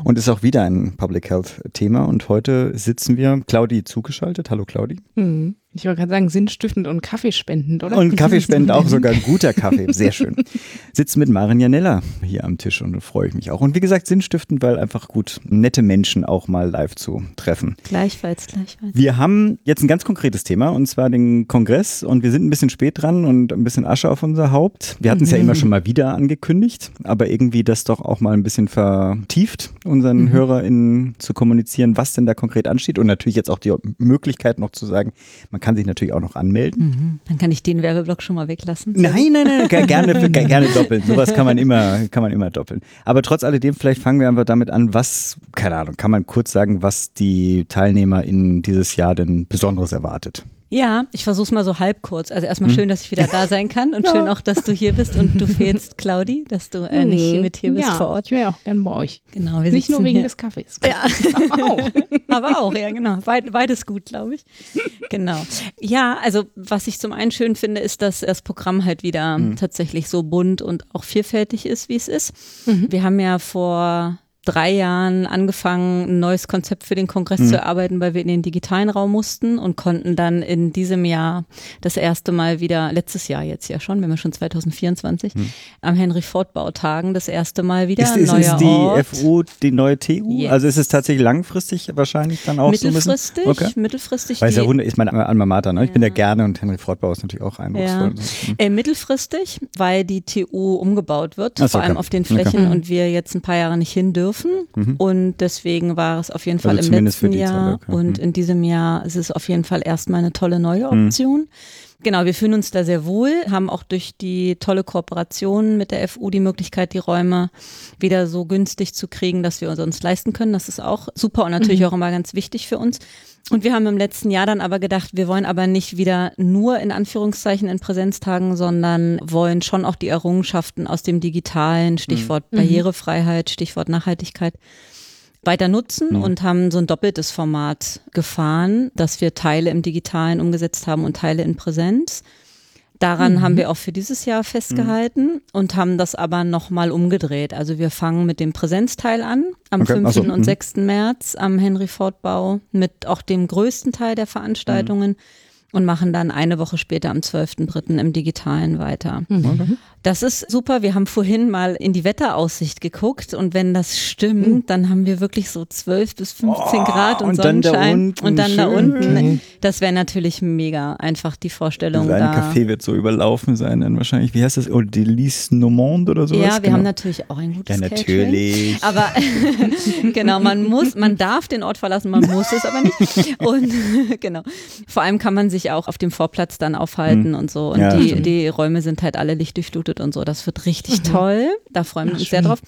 und ist auch wieder ein Public Health Thema und heute sitzen wir, Claudi zugeschaltet. Hallo Claudi. Hm. Ich wollte gerade sagen, sinnstiftend und kaffeespendend, oder? Und Kaffeespenden auch sogar ein guter Kaffee, sehr schön. Sitzen mit Maren Janella hier am Tisch und freue ich mich auch. Und wie gesagt, sinnstiftend, weil einfach gut, nette Menschen auch mal live zu treffen. Gleichfalls, gleichfalls. Wir haben jetzt ein ganz konkretes Thema und zwar den Kongress und wir sind ein bisschen spät dran und ein bisschen Asche auf unser Haupt. Wir hatten es ja immer schon mal wieder angekündigt, aber irgendwie das doch auch mal ein bisschen vertieft, unseren HörerInnen zu kommunizieren, was denn da konkret ansteht und natürlich jetzt auch die Möglichkeit noch zu sagen, man kann sich natürlich auch noch anmelden. Mhm. Dann kann ich den Werbeblock schon mal weglassen. Nein, nein, nein, ge- gerne, ge- gerne doppeln. Sowas kann man immer, kann man immer doppeln. Aber trotz alledem, vielleicht fangen wir einfach damit an, was, keine Ahnung, kann man kurz sagen, was die Teilnehmer in dieses Jahr denn Besonderes erwartet? Ja, ich versuch's mal so halb kurz. Also Hm. erstmal schön, dass ich wieder da sein kann und schön auch, dass du hier bist und du fehlst, Claudi, dass du äh, nicht hier mit hier bist ja, vor Ort. Ich wäre auch gern bei euch. Genau, wir Nicht nur wegen hier. des Kaffees. Ja. Aber auch. Aber auch, ja, genau. Beid, beides gut, glaube ich. Genau. Ja, also was ich zum einen schön finde, ist, dass das Programm halt wieder tatsächlich so bunt und auch vielfältig ist, wie es ist. Wir haben ja vor drei Jahren angefangen, ein neues Konzept für den Kongress zu erarbeiten, weil wir in den digitalen Raum mussten und konnten dann in diesem Jahr das erste Mal wieder, letztes Jahr jetzt ja schon, wenn wir schon 2024, am Henry-Ford-Bautagen das erste Mal wieder Ist, ein ist, neuer ist die Ort. FU die neue TU? Yes. Also ist es tatsächlich langfristig wahrscheinlich dann auch so ein bisschen? mittelfristig, Okay. mittelfristig. Weil ja Hunde ist meine Alma Mater, ne? Ich bin ja gerne und Henry Fortbau ist natürlich auch eindrucksvoll. Ja. Äh, mittelfristig, weil die TU umgebaut wird, Ach so, vor allem okay. auf den Okay. Mhm. Flächen und wir jetzt ein paar Jahre nicht hin dürfen. Und deswegen war es auf jeden Fall Also im letzten die Zeit, Jahr okay. und Mhm. in diesem Jahr ist es auf jeden Fall erstmal eine tolle neue Option. Genau, wir fühlen uns da sehr wohl, haben auch durch die tolle Kooperation mit der FU die Möglichkeit, die Räume wieder so günstig zu kriegen, dass wir uns leisten können. Das ist auch super und natürlich auch immer ganz wichtig für uns. Und wir haben im letzten Jahr dann aber gedacht, wir wollen aber nicht wieder nur in Anführungszeichen in Präsenztagen, sondern wollen schon auch die Errungenschaften aus dem Digitalen, Stichwort Barrierefreiheit, Stichwort Nachhaltigkeit, weiter nutzen mhm. und haben so ein doppeltes Format gefahren, dass wir Teile im Digitalen umgesetzt haben und Teile in Präsenz. Daran mhm. haben wir auch für dieses Jahr festgehalten mhm. und haben das aber nochmal umgedreht. Also wir fangen mit dem Präsenzteil an am okay. 5. So. und 6. Mhm. März am Henry Ford Bau mit auch dem größten Teil der Veranstaltungen. Mhm und machen dann eine Woche später am 12.3. im Digitalen weiter. Mhm. Das ist super. Wir haben vorhin mal in die Wetteraussicht geguckt und wenn das stimmt, mhm. dann haben wir wirklich so 12 bis 15 oh, Grad und, und Sonnenschein. Dann und dann schön. da unten. Das wäre natürlich mega. Einfach die Vorstellung. Ein Café wird so überlaufen sein, dann wahrscheinlich. Wie heißt das? Oh, Delis Nomond oder sowas? Ja, wir genau. haben natürlich auch ein gutes Ja, natürlich. Catering. Aber genau, man muss, man darf den Ort verlassen, man muss es aber nicht. Und genau. Vor allem kann man sich auch auf dem Vorplatz dann aufhalten mhm. und so. Und ja, die, die Räume sind halt alle lichtdurchflutet und so. Das wird richtig mhm. toll. Da freuen wir uns sehr drauf.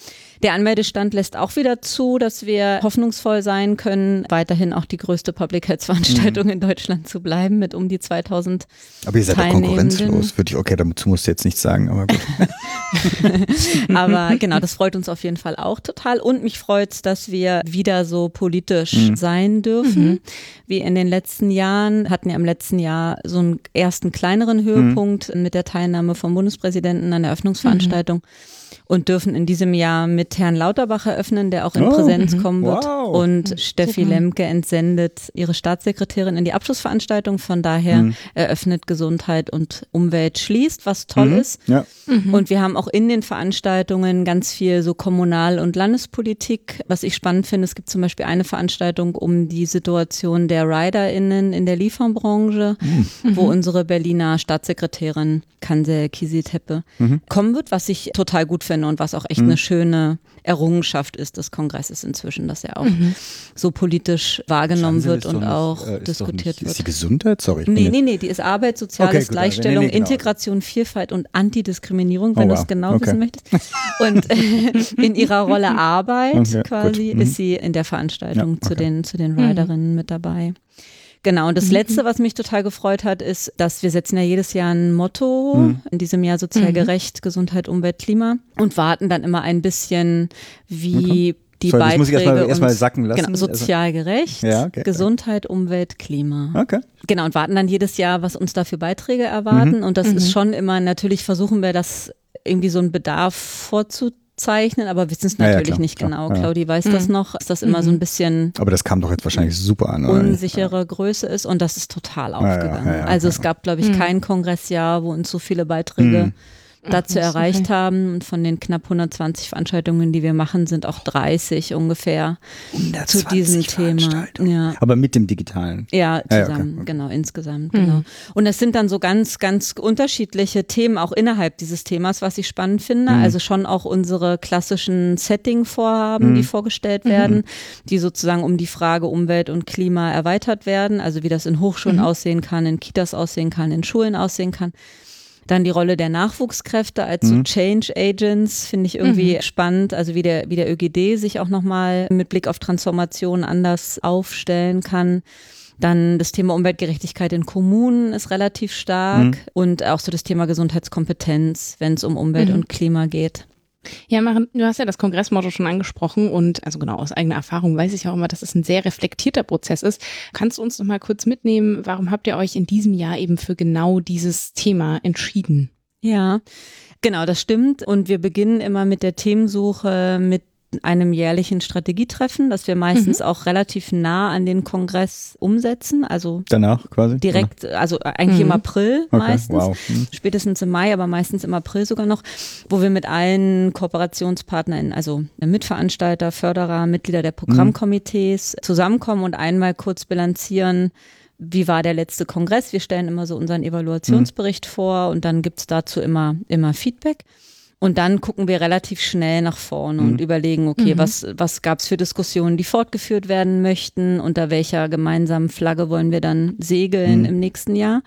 Der Anmeldestand lässt auch wieder zu, dass wir hoffnungsvoll sein können, weiterhin auch die größte Public Health Veranstaltung mhm. in Deutschland zu bleiben mit um die 2000 Aber ihr seid ja konkurrenzlos, würde ich, okay, dazu musst du jetzt nichts sagen, aber gut. aber genau, das freut uns auf jeden Fall auch total und mich freut es, dass wir wieder so politisch mhm. sein dürfen. Mhm. Wie in den letzten Jahren hatten wir im letzten Jahr so einen ersten kleineren Höhepunkt mhm. mit der Teilnahme vom Bundespräsidenten an der Eröffnungsveranstaltung. Mhm und dürfen in diesem Jahr mit Herrn Lauterbach eröffnen, der auch in oh, Präsenz mhm. kommen wird. Wow. Und Steffi Super. Lemke entsendet ihre Staatssekretärin in die Abschlussveranstaltung. Von daher mhm. eröffnet Gesundheit und Umwelt schließt, was toll mhm. ist. Ja. Mhm. Und wir haben auch in den Veranstaltungen ganz viel so Kommunal- und Landespolitik. Was ich spannend finde, es gibt zum Beispiel eine Veranstaltung um die Situation der RiderInnen in der Lieferbranche, mhm. wo unsere Berliner Staatssekretärin Kanse Kisiteppe mhm. kommen wird, was ich total gut finde und was auch echt mhm. eine schöne Errungenschaft ist des Kongresses inzwischen, dass er auch mhm. so politisch wahrgenommen wird und auch äh, diskutiert nicht, wird. Ist die Gesundheit? Sorry. Nee, nee, nee, die ist Arbeit, Soziales, okay, Gleichstellung, nee, nee, genau. Integration, Vielfalt und Antidiskriminierung, wenn oh, wow. du es genau okay. wissen möchtest. Und äh, in ihrer Rolle Arbeit okay, quasi mhm. ist sie in der Veranstaltung ja, zu, den, zu den Riderinnen mhm. mit dabei. Genau, und das mhm. Letzte, was mich total gefreut hat, ist, dass wir setzen ja jedes Jahr ein Motto, mhm. in diesem Jahr sozial mhm. gerecht, Gesundheit, Umwelt, Klima und warten dann immer ein bisschen, wie okay. die Sorry, Beiträge das muss ich erstmal erst mal sacken lassen. Genau, sozial gerecht, ja, okay, Gesundheit, okay. Umwelt, Klima. Okay. Genau, und warten dann jedes Jahr, was uns da für Beiträge erwarten. Mhm. Und das ist mhm. schon immer, natürlich versuchen wir das irgendwie so einen Bedarf vorzutragen zeichnen, aber wissen es natürlich ja, ja, nicht klar, genau. Ja. Claudi weiß mhm. das noch, dass das immer so ein mhm. bisschen. Aber das kam doch jetzt wahrscheinlich super an. Oder? Unsichere Größe ist und das ist total aufgegangen. also es gab, glaube ich, mhm. kein Kongressjahr, wo uns so viele Beiträge mhm dazu erreicht okay. haben. Und von den knapp 120 Veranstaltungen, die wir machen, sind auch 30 ungefähr zu diesem Thema. Ja. Aber mit dem Digitalen. Ja, zusammen, ja, okay. genau, insgesamt, mhm. genau. Und es sind dann so ganz, ganz unterschiedliche Themen auch innerhalb dieses Themas, was ich spannend finde. Mhm. Also schon auch unsere klassischen Setting-Vorhaben, mhm. die vorgestellt werden, mhm. die sozusagen um die Frage Umwelt und Klima erweitert werden. Also wie das in Hochschulen mhm. aussehen kann, in Kitas aussehen kann, in Schulen aussehen kann. Dann die Rolle der Nachwuchskräfte als mhm. so Change Agents finde ich irgendwie mhm. spannend. Also wie der, wie der ÖGD sich auch nochmal mit Blick auf Transformation anders aufstellen kann. Dann das Thema Umweltgerechtigkeit in Kommunen ist relativ stark mhm. und auch so das Thema Gesundheitskompetenz, wenn es um Umwelt mhm. und Klima geht. Ja, Maren, du hast ja das Kongressmotto schon angesprochen und also genau aus eigener Erfahrung weiß ich auch immer, dass es ein sehr reflektierter Prozess ist. Kannst du uns noch mal kurz mitnehmen, warum habt ihr euch in diesem Jahr eben für genau dieses Thema entschieden? Ja, Genau, das stimmt. Und wir beginnen immer mit der Themensuche mit einem jährlichen Strategietreffen, das wir meistens mhm. auch relativ nah an den Kongress umsetzen. Also danach quasi? Direkt, also eigentlich mhm. im April okay. meistens. Wow. Mhm. Spätestens im Mai, aber meistens im April sogar noch, wo wir mit allen Kooperationspartnern, also Mitveranstalter, Förderer, Mitglieder der Programmkomitees zusammenkommen und einmal kurz bilanzieren, wie war der letzte Kongress. Wir stellen immer so unseren Evaluationsbericht mhm. vor und dann gibt's dazu immer, immer Feedback. Und dann gucken wir relativ schnell nach vorne mhm. und überlegen, okay, mhm. was, was gab es für Diskussionen, die fortgeführt werden möchten, unter welcher gemeinsamen Flagge wollen wir dann segeln mhm. im nächsten Jahr.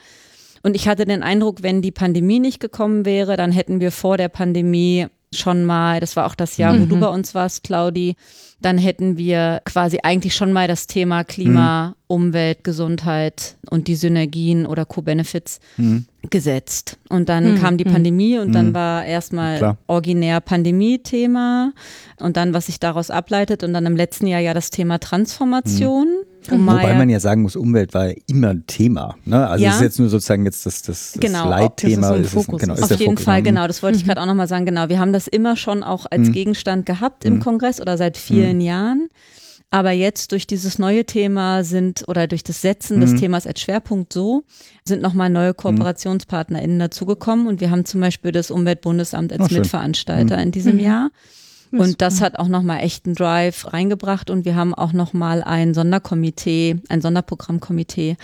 Und ich hatte den Eindruck, wenn die Pandemie nicht gekommen wäre, dann hätten wir vor der Pandemie schon mal, das war auch das Jahr, wo du bei uns warst, Claudi, dann hätten wir quasi eigentlich schon mal das Thema Klima, Umwelt, Gesundheit und die Synergien oder Co-Benefits gesetzt. Und dann kam die Pandemie und dann war erstmal Klar. originär Pandemie-Thema und dann, was sich daraus ableitet und dann im letzten Jahr ja das Thema Transformation. wo Wobei man ja sagen muss, Umwelt war ja immer ein Thema. Ne? Also Ja. es ist jetzt nur sozusagen jetzt das, das, das Genau. Leitthema. Das ist so ein Fokus. genau, ist Auf jeden Fokus, Fall, ja. genau. Das wollte ich gerade auch nochmal sagen. Genau, wir haben das immer schon auch als Gegenstand gehabt im Kongress oder seit vielen Jahren. Aber jetzt durch dieses neue Thema sind oder durch das Setzen des Themas als Schwerpunkt so, sind nochmal neue KooperationspartnerInnen dazugekommen. Und wir haben zum Beispiel das Umweltbundesamt als schön. Mitveranstalter in diesem Jahr. Und das hat auch nochmal echt einen Drive reingebracht. Und wir haben auch nochmal ein Sonderkomitee, ein Sonderprogrammkomitee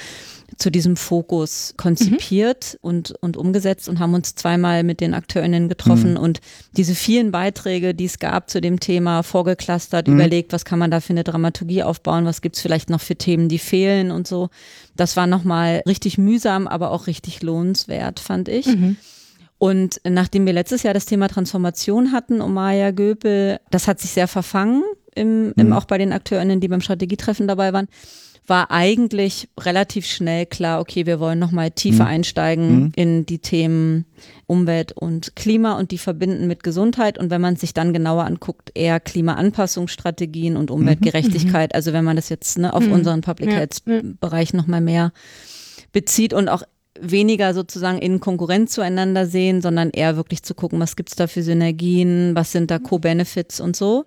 zu diesem Fokus konzipiert und, und umgesetzt und haben uns zweimal mit den AkteurInnen getroffen und diese vielen Beiträge, die es gab zu dem Thema, vorgeklustert, überlegt, was kann man da für eine Dramaturgie aufbauen, was gibt's vielleicht noch für Themen, die fehlen und so. Das war nochmal richtig mühsam, aber auch richtig lohnenswert, fand ich. Und nachdem wir letztes Jahr das Thema Transformation hatten, um Maya Göpel, das hat sich sehr verfangen, im, im, auch bei den AkteurInnen, die beim Strategietreffen dabei waren, war eigentlich relativ schnell klar, okay, wir wollen nochmal tiefer einsteigen in die Themen Umwelt und Klima und die verbinden mit Gesundheit. Und wenn man sich dann genauer anguckt, eher Klimaanpassungsstrategien und Umweltgerechtigkeit, also wenn man das jetzt ne, auf unseren Public Ja, Health Bereich nochmal mehr bezieht und auch weniger sozusagen in Konkurrenz zueinander sehen, sondern eher wirklich zu gucken, was gibt's da für Synergien, was sind da Co-Benefits und so.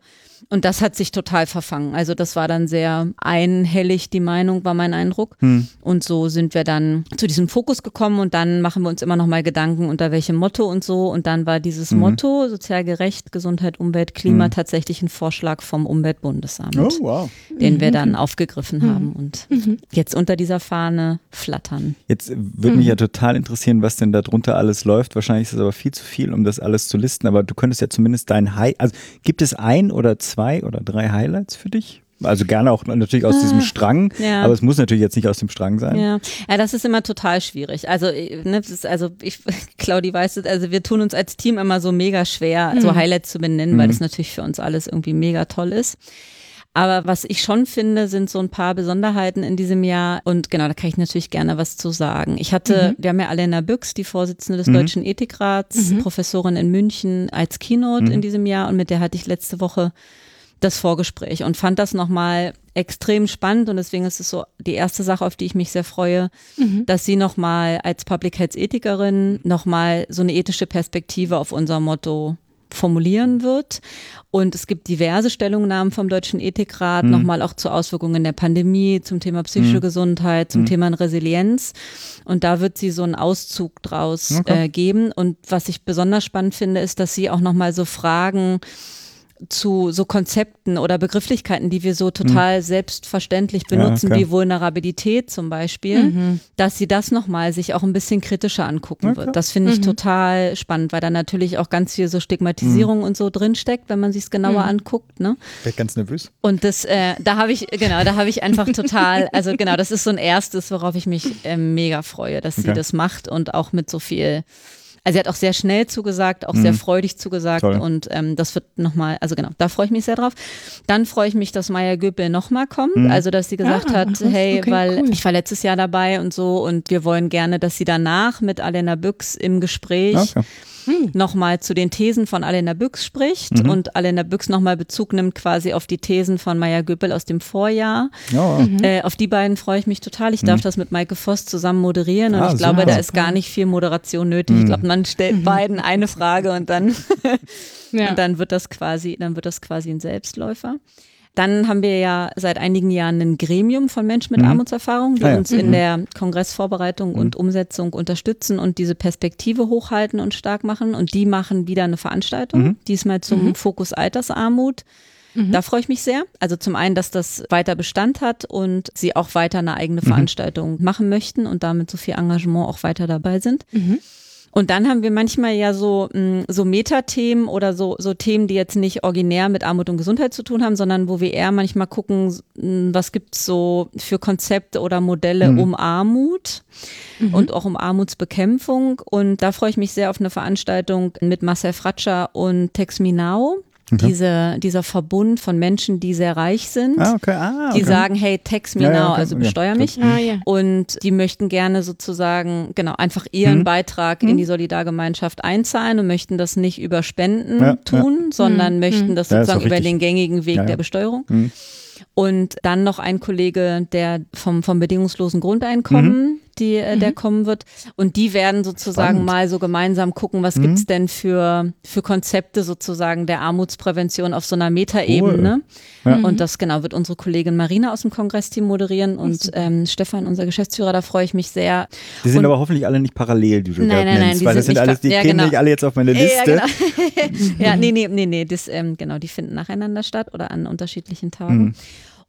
Und das hat sich total verfangen. Also das war dann sehr einhellig, die Meinung war mein Eindruck. Und so sind wir dann zu diesem Fokus gekommen und dann machen wir uns immer noch mal Gedanken, unter welchem Motto und so. Und dann war dieses Motto, sozial gerecht, Gesundheit, Umwelt, Klima, tatsächlich ein Vorschlag vom Umweltbundesamt Oh, wow. den wir dann aufgegriffen haben und jetzt unter dieser Fahne flattern. Jetzt würde Mhm. mich ja total interessieren, was denn da drunter alles läuft. Wahrscheinlich ist es aber viel zu viel, um das alles zu listen. Aber du könntest ja zumindest dein High, also gibt es ein oder zwei oder drei Highlights für dich? Also gerne auch natürlich aus diesem Strang, Ah, ja. aber es muss natürlich jetzt nicht aus dem Strang sein. Ja. ja, das ist immer total schwierig. Also, äh, ne, das ist, also ich, Claudi weiß es, also wir tun uns als Team immer so mega schwer, so Highlights zu benennen, weil das natürlich für uns alles irgendwie mega toll ist. Aber was ich schon finde, sind so ein paar Besonderheiten in diesem Jahr. Und genau, da kann ich natürlich gerne was zu sagen. Ich hatte, wir haben ja Alena Büchs, die Vorsitzende des Deutschen Ethikrats, Professorin in München als Keynote in diesem Jahr. Und mit der hatte ich letzte Woche das Vorgespräch und fand das nochmal extrem spannend und deswegen ist es so die erste Sache, auf die ich mich sehr freue, dass sie nochmal als Public Health Ethikerin nochmal so eine ethische Perspektive auf unser Motto formulieren wird. Und es gibt diverse Stellungnahmen vom Deutschen Ethikrat, nochmal auch zu Auswirkungen der Pandemie, zum Thema psychische Gesundheit, zum Thema Resilienz. Und da wird sie so einen Auszug draus Okay. äh, geben. Und was ich besonders spannend finde, ist, dass sie auch nochmal so Fragen zu so Konzepten oder Begrifflichkeiten, die wir so total selbstverständlich Ja, benutzen, okay. wie Vulnerabilität zum Beispiel, dass sie das nochmal sich auch ein bisschen kritischer angucken Okay. wird. Das finde ich total spannend, weil da natürlich auch ganz viel so Stigmatisierung und so drinsteckt, wenn man sich es genauer anguckt. Ne? Ich werd ganz nervös. Und das, äh, da habe ich, genau, da habe ich einfach total, also genau, das ist so ein erstes, worauf ich mich äh, mega freue, dass sie Okay. das macht und auch mit so viel. Also sie hat auch sehr schnell zugesagt, auch sehr freudig zugesagt Toll. und ähm, das wird nochmal, also genau, da freue ich mich sehr drauf. Dann freue ich mich, dass Maya Göpel nochmal kommt, also dass sie gesagt Ah, hat, hey, okay, weil cool. ich war letztes Jahr dabei und so und wir wollen gerne, dass sie danach mit Alena Büchs im Gespräch Okay. Nochmal zu den Thesen von Alena Büchs spricht Mhm. und Alena Büchs nochmal Bezug nimmt quasi auf die Thesen von Maya Göpel aus dem Vorjahr. Ja, Mhm. Äh, auf die beiden freue ich mich total. Ich darf das mit Maike Voss zusammen moderieren und Mhm. Ah, ich glaube, super. Mhm. da ist gar nicht viel Moderation nötig. Ich glaube, man stellt beiden eine Frage und dann, Ja. und dann wird das quasi, dann wird das quasi ein Selbstläufer. Dann haben wir ja seit einigen Jahren ein Gremium von Menschen mit Armutserfahrung, die Ah ja. uns in der Kongressvorbereitung und Umsetzung unterstützen und diese Perspektive hochhalten und stark machen. Und die machen wieder eine Veranstaltung, diesmal zum Fokus Altersarmut. Da freue ich mich sehr. Also zum einen, dass das weiter Bestand hat und sie auch weiter eine eigene Veranstaltung machen möchten und damit so viel Engagement auch weiter dabei sind. Und dann haben wir manchmal ja so, mh, so Metathemen oder so, so Themen, die jetzt nicht originär mit Armut und Gesundheit zu tun haben, sondern wo wir eher manchmal gucken, mh, was gibt's so für Konzepte oder Modelle Mhm. um Armut und auch um Armutsbekämpfung. Und da freue ich mich sehr auf eine Veranstaltung mit Marcel Fratscher und Tex Minau. Diese, dieser Verbund von Menschen, die sehr reich sind, Ah, okay. Ah, die okay. sagen, hey, tax me Ja, ja, now, okay. also Ja, besteuer gut. mich. Ah, ja. Und die möchten gerne sozusagen, genau, einfach ihren Mhm. Beitrag in die Solidargemeinschaft einzahlen und möchten das nicht über Spenden Ja, ja. tun, sondern möchten das Ja, sozusagen über den gängigen Weg Ja, ja. der Besteuerung. Mhm. Und dann noch ein Kollege, der vom, vom bedingungslosen Grundeinkommen, die, äh, der kommen wird. Und die werden sozusagen Spannend. mal so gemeinsam gucken, was gibt's denn für, für Konzepte sozusagen der Armutsprävention auf so einer Metaebene. Ja. Und das genau wird unsere Kollegin Marina aus dem Kongressteam moderieren und ähm, Stefan, unser Geschäftsführer, da freue ich mich sehr. Die sind Und- aber hoffentlich alle nicht parallel, die du Nein, nein, nein, nennst, die weil das sind alles, die ja, genau. nicht alle jetzt auf meine Liste. Ja, genau. ja, nee, nee, nee, nee, das, ähm, genau, die finden nacheinander statt oder an unterschiedlichen Tagen.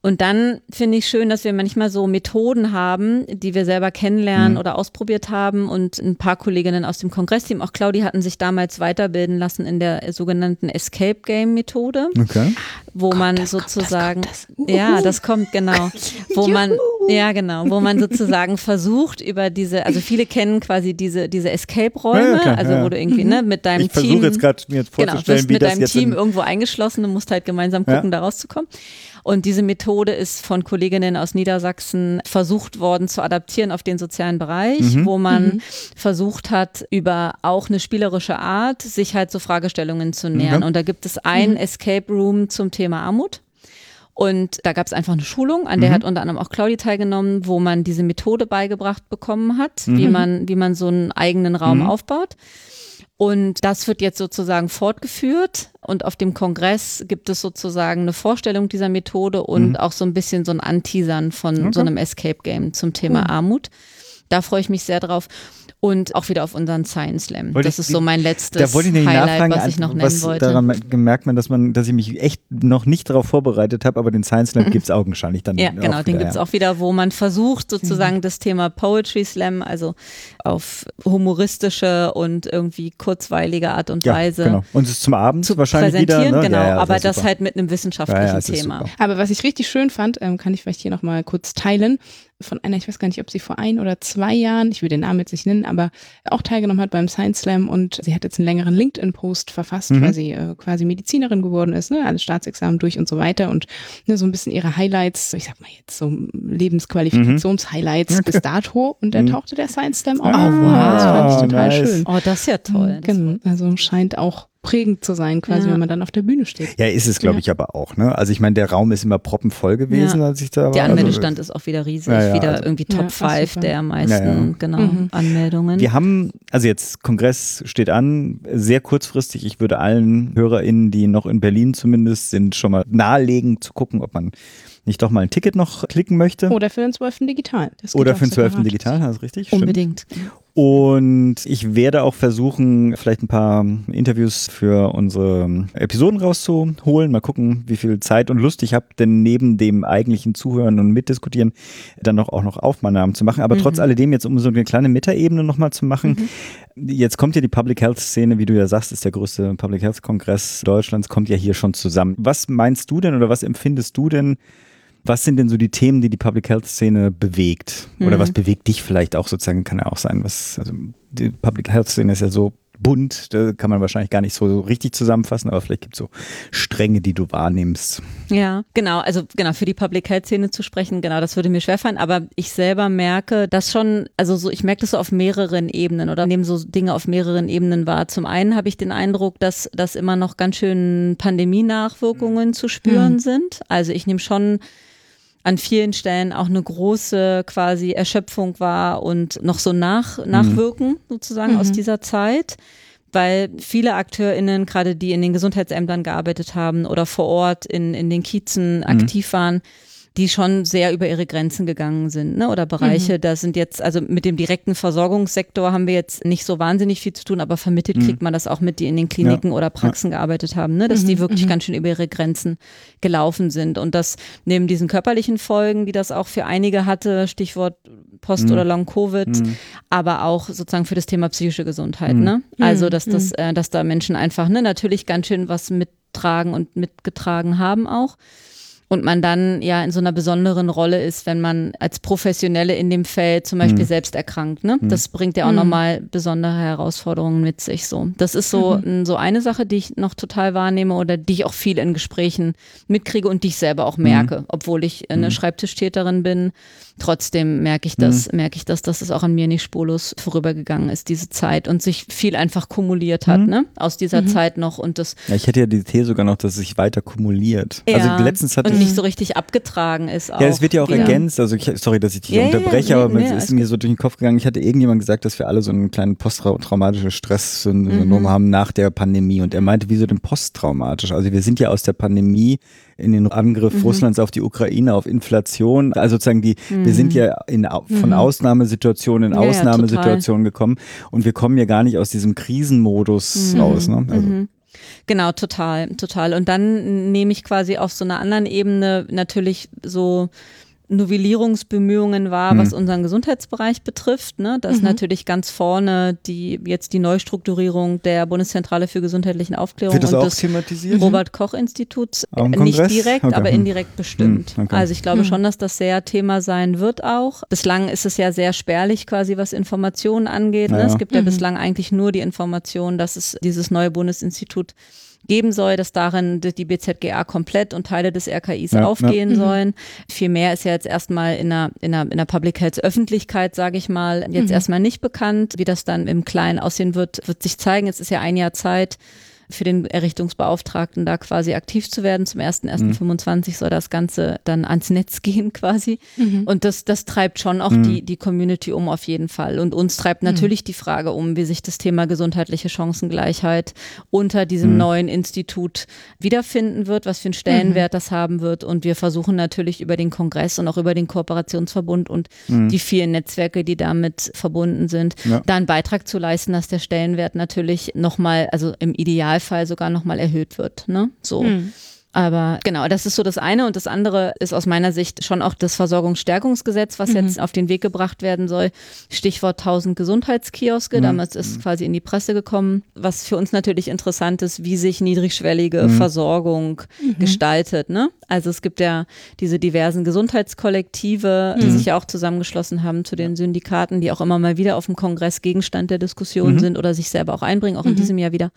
Und dann finde ich schön, dass wir manchmal so Methoden haben, die wir selber kennenlernen Mhm. oder ausprobiert haben. Und ein paar Kolleginnen aus dem Kongressteam, auch Claudi, hatten sich damals weiterbilden lassen in der sogenannten Escape Game Methode, Okay. wo man das, kommt das, sozusagen, kommt das. ja, das kommt genau, wo man, ja genau, wo man sozusagen versucht über diese, also viele kennen quasi diese diese Escape-Räume, Ja, ja, klar, also ja. wo du irgendwie ne mit deinem Ich Team versuche jetzt gerade mir Genau, du vorzustellen, bist wie mit das deinem jetzt Team irgendwo eingeschlossen und musst halt gemeinsam gucken, Ja. da rauszukommen. Und diese Methode ist von Kolleginnen aus Niedersachsen versucht worden zu adaptieren auf den sozialen Bereich, Mhm. wo man versucht hat, über auch eine spielerische Art sich halt so Fragestellungen zu nähern. Mhm. Und da gibt es ein Escape Room zum Thema Armut. Und da gab es einfach eine Schulung, an der Mhm. hat unter anderem auch Claudi teilgenommen, wo man diese Methode beigebracht bekommen hat, wie Mhm. man, wie man so einen eigenen Raum aufbaut. Und das wird jetzt sozusagen fortgeführt. Und auf dem Kongress gibt es sozusagen eine Vorstellung dieser Methode und Mhm. auch so ein bisschen so ein Anteasern von so einem Escape Game zum Thema Armut. Da freue ich mich sehr drauf. Und auch wieder auf unseren Science Slam. Wollte das ich- ist so mein letztes da wollte ich nämlich Highlight, nachfragen, was ich noch nennen was wollte. daran gemerkt man, dass man, dass ich mich echt noch nicht darauf vorbereitet habe, aber den Science Lab gibt es augenscheinlich dann Ja, auch genau, den wieder, gibt's ja. auch wieder, wo man versucht, sozusagen das Thema Poetry Slam, also auf humoristische und irgendwie kurzweilige Art und Ja, Weise genau. Und es ist zum Abend zu wahrscheinlich präsentieren, wieder, ne? genau, ja, ja, aber das super. halt mit einem wissenschaftlichen Ja, ja, es ist Thema. super. Aber was ich richtig schön fand, ähm, kann ich vielleicht hier nochmal kurz teilen, von einer, ich weiß gar nicht, ob sie vor ein oder zwei Jahren, ich will den Namen jetzt nicht nennen, aber auch teilgenommen hat beim Science Slam und sie hat jetzt einen längeren LinkedIn-Post verfasst, Mhm. weil sie äh, quasi Medizinerin geworden ist, ne, alles Staatsexamen durch und so weiter und ne, so ein bisschen ihre Highlights, ich sag mal jetzt so Lebensqualifikationshighlights bis dato und da Mhm. tauchte der Science Slam auch Ah, auf. Und Das fand ich wow, total nice. schön. Oh, das ist ja toll. Das- Genau, also scheint auch prägend zu sein, quasi, Ja. wenn man dann auf der Bühne steht. Ja, ist es, glaube Ja. ich, aber auch. Ne? Also ich meine, der Raum ist immer proppenvoll gewesen, Ja. als ich da war. Der Also, Anmeldestand ist auch wieder riesig, Ja, ja, wieder also- irgendwie Top war 5 super. der meisten Ja, ja. genau, Mhm. Anmeldungen. Wir haben, also jetzt Kongress steht an, sehr kurzfristig. Ich würde allen HörerInnen, die noch in Berlin zumindest sind, schon mal nahelegen zu gucken, ob man nicht doch mal ein Ticket noch klicken möchte. Oder für den 12. Digital. Das geht Oder für den 12. separat. Digital, das ist richtig. stimmt. Und ich werde auch versuchen, vielleicht ein paar Interviews für unsere Episoden rauszuholen. Mal gucken, wie viel Zeit und Lust ich habe, denn neben dem eigentlichen Zuhören und Mitdiskutieren dann noch auch noch Aufnahmen zu machen. Aber trotz alledem jetzt, um so eine kleine Metaebene nochmal zu machen. Jetzt kommt ja die Public Health Szene, wie du ja sagst, ist der größte Public Health Kongress Deutschlands, kommt ja hier schon zusammen. Was meinst du denn oder was empfindest du denn? Was sind denn so die Themen, die die Public Health Szene bewegt? Oder Mhm. was bewegt dich vielleicht auch sozusagen? Kann ja auch sein, was, also die Public Health Szene ist ja so bunt, da kann man wahrscheinlich gar nicht so richtig zusammenfassen, aber vielleicht gibt es so Stränge, die du wahrnimmst. Ja, genau. Also genau für die Public Health Szene zu sprechen, genau, das würde mir schwerfallen. Aber ich selber merke, dass schon, also so, ich merke das so auf mehreren Ebenen oder nehme so Dinge auf mehreren Ebenen wahr. Zum einen habe ich den Eindruck, dass dass immer noch ganz schön Pandemienachwirkungen zu spüren sind. Also ich nehme schon an vielen Stellen auch eine große quasi Erschöpfung war und noch so nach, Nachwirken sozusagen aus dieser Zeit. Weil viele AkteurInnen, gerade die in den Gesundheitsämtern gearbeitet haben oder vor Ort in, in den Kiezen aktiv waren, die schon sehr über ihre Grenzen gegangen sind, ne? Oder Bereiche, da sind jetzt, also mit dem direkten Versorgungssektor haben wir jetzt nicht so wahnsinnig viel zu tun, aber vermittelt kriegt man das auch mit, die in den Kliniken oder Praxen gearbeitet haben, ne? Dass die wirklich ganz schön über ihre Grenzen gelaufen sind. Und das neben diesen körperlichen Folgen, die das auch für einige hatte, Stichwort Post- Mhm. oder Long-Covid, Mhm. aber auch sozusagen für das Thema psychische Gesundheit. Mhm. Ne? Also, Mhm. dass, das, äh, dass da Menschen einfach ne, natürlich ganz schön was mittragen und mitgetragen haben auch. Und man dann ja in so einer besonderen Rolle ist, wenn man als Professionelle in dem Feld zum Beispiel Mhm. selbst erkrankt. Ne? Mhm. Das bringt ja auch Mhm. nochmal besondere Herausforderungen mit sich. So, das ist so, n- so eine Sache, die ich noch total wahrnehme oder die ich auch viel in Gesprächen mitkriege und die ich selber auch merke, obwohl ich eine Mhm. Schreibtischtäterin bin. Trotzdem merke ich das, merke ich das, dass es auch an mir nicht spurlos vorübergegangen ist, diese Zeit und sich viel einfach kumuliert hat, Mhm. ne? Aus dieser Zeit noch und das Ja, ich hätte ja die These sogar noch, dass es sich weiter kumuliert. ja, also letztens hatte und ich nicht so richtig abgetragen ist. Auch Ja, es wird ja auch wieder. ergänzt. Also ich, sorry, dass ich dich Ja, ja, unterbreche, ja, aber nee, es nee, ist mir so durch den Kopf gegangen. Ich hatte irgendjemand gesagt, dass wir alle so einen kleinen posttraumatischen Stresssyndrom Mhm. haben nach der Pandemie. Und er meinte, wieso denn posttraumatisch? Also wir sind ja aus der Pandemie in den Angriff Mhm. Russlands auf die Ukraine, auf Inflation. Also sozusagen die, wir sind ja in, von Ausnahmesituation in Mhm. Ja, ja, Ausnahmesituation gekommen und wir kommen ja gar nicht aus diesem Krisenmodus raus. Ne? Also, Mhm. Genau, total, total. Und dann nehme ich quasi auf so einer anderen Ebene natürlich so Novellierungsbemühungen wahr, Mhm. was unseren Gesundheitsbereich betrifft. Ne? Das ist natürlich ganz vorne die jetzt die Neustrukturierung der Bundeszentrale für gesundheitlichen Aufklärung Wird das und auch des? Robert Koch Instituts. Äh, Nicht direkt, Okay. aber Hm. indirekt bestimmt. Hm, okay. Also ich glaube schon, dass das sehr Thema sein wird auch. Bislang ist es ja sehr spärlich quasi, was Informationen angeht. Ne? Ja. Es gibt ja Mhm. bislang eigentlich nur die Information, dass es dieses neue Bundesinstitut geben soll, dass darin die BZGA komplett und Teile des RKIs Ja, aufgehen ja. sollen. Viel mehr ist ja jetzt erstmal in der, in der, in der Public Health Öffentlichkeit, sage ich mal, jetzt erstmal nicht bekannt. Wie das dann im Kleinen aussehen wird, wird sich zeigen. Es ist ja ein Jahr Zeit für den Errichtungsbeauftragten da quasi aktiv zu werden. Zum 1.1.25 soll das Ganze dann ans Netz gehen quasi. Und das, das treibt schon auch die, die Community um auf jeden Fall. Und uns treibt natürlich die Frage um, wie sich das Thema gesundheitliche Chancengleichheit unter diesem neuen Institut wiederfinden wird, was für einen Stellenwert das haben wird. Und wir versuchen natürlich über den Kongress und auch über den Kooperationsverbund und die vielen Netzwerke, die damit verbunden sind, Ja. da einen Beitrag zu leisten, dass der Stellenwert natürlich nochmal, also im Idealfall sogar nochmal erhöht wird. Ne? So. Aber genau, das ist so das eine. Und das andere ist aus meiner Sicht schon auch das Versorgungsstärkungsgesetz, was jetzt auf den Weg gebracht werden soll. Stichwort 1000 Gesundheitskioske. Damals ist quasi in die Presse gekommen. Was für uns natürlich interessant ist, wie sich niedrigschwellige Versorgung gestaltet. Ne? Also es gibt ja diese diversen Gesundheitskollektive, die sich ja auch zusammengeschlossen haben zu den Syndikaten, die auch immer mal wieder auf dem Kongress Gegenstand der Diskussion sind oder sich selber auch einbringen, auch in diesem Jahr wieder.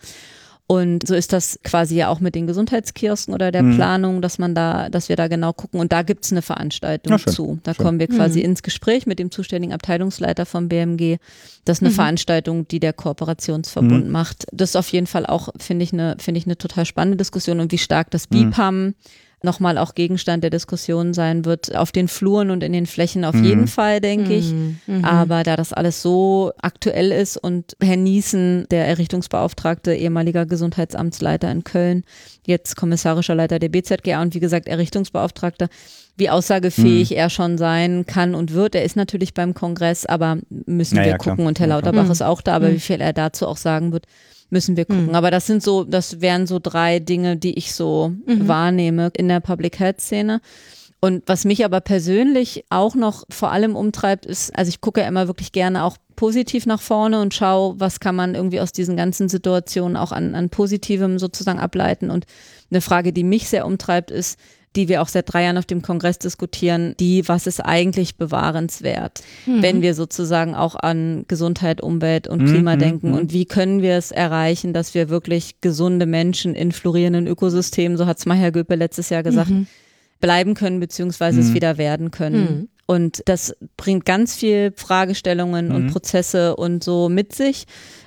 Und so ist das quasi ja auch mit den Gesundheitskiosken oder der Planung, dass man da, dass wir da genau gucken. Und da gibt's eine Veranstaltung zu. Da Schön. kommen wir quasi ins Gespräch mit dem zuständigen Abteilungsleiter vom BMG. Das ist eine Veranstaltung, die der Kooperationsverbund macht. Das ist auf jeden Fall auch, finde ich, eine, finde ich, eine total spannende Diskussion und wie stark das BIPAM nochmal auch Gegenstand der Diskussion sein wird, auf den Fluren und in den Flächen auf jeden Fall, denke ich. Aber da das alles so aktuell ist und Herr Niesen, der Errichtungsbeauftragte, ehemaliger Gesundheitsamtsleiter in Köln, jetzt kommissarischer Leiter der BZGA und wie gesagt Errichtungsbeauftragter, wie aussagefähig er schon sein kann und wird. Er ist natürlich beim Kongress, aber müssen Ja, wir ja, klar. gucken und Herr. Lauterbach ist auch da, aber wie viel er dazu auch sagen wird, müssen wir gucken. Aber das sind so, das wären so drei Dinge, die ich so wahrnehme in der Public Health Szene. Und was mich aber persönlich auch noch vor allem umtreibt, ist, also ich gucke ja immer wirklich gerne auch positiv nach vorne und schaue, was kann man irgendwie aus diesen ganzen Situationen auch an, an Positivem sozusagen ableiten. Und eine Frage, die mich sehr umtreibt, ist, die wir auch seit drei Jahren auf dem Kongress diskutieren, die, was ist eigentlich bewahrenswert, wenn wir sozusagen auch an Gesundheit, Umwelt und Klima denken? und wie können wir es erreichen, dass wir wirklich gesunde Menschen in florierenden Ökosystemen, so hat es mal Herr Göpe letztes Jahr gesagt, bleiben können, beziehungsweise es wieder werden können. Und das bringt ganz viel Fragestellungen und Prozesse und so mit sich.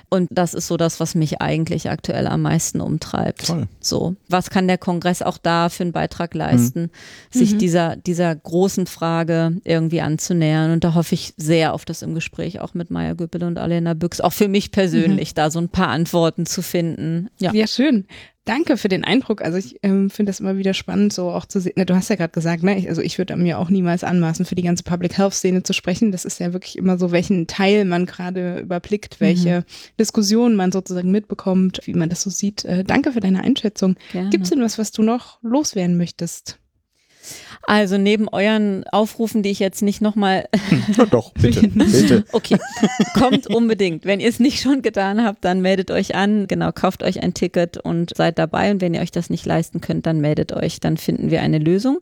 Und das ist so das, was mich eigentlich aktuell am meisten umtreibt. Toll. So, was kann der Kongress auch da für einen Beitrag leisten, sich dieser, dieser großen Frage irgendwie anzunähern? Und da hoffe ich sehr auf das im Gespräch auch mit Maya Göppel und Alena Büchs, auch für mich persönlich, da so ein paar Antworten zu finden. Ja. Ja, schön. Danke für den Eindruck. Also ich ähm, finde das immer wieder spannend, so auch zu sehen. Ne, du hast ja gerade gesagt, ne, ich, also ich würde mir auch niemals anmaßen, für die ganze Public Health Szene zu sprechen. Das ist ja wirklich immer so, welchen Teil man gerade überblickt, welche Diskussionen man sozusagen mitbekommt, wie man das so sieht. Äh, danke für deine Einschätzung. Gibt es denn was, was du noch loswerden möchtest? Also neben euren Aufrufen, die ich jetzt nicht nochmal. Ja, doch, bitte, bitte. Okay, kommt unbedingt. Wenn ihr es nicht schon getan habt, dann meldet euch an. Genau, kauft euch ein Ticket und seid dabei. Und wenn ihr euch das nicht leisten könnt, dann meldet euch. Dann finden wir eine Lösung.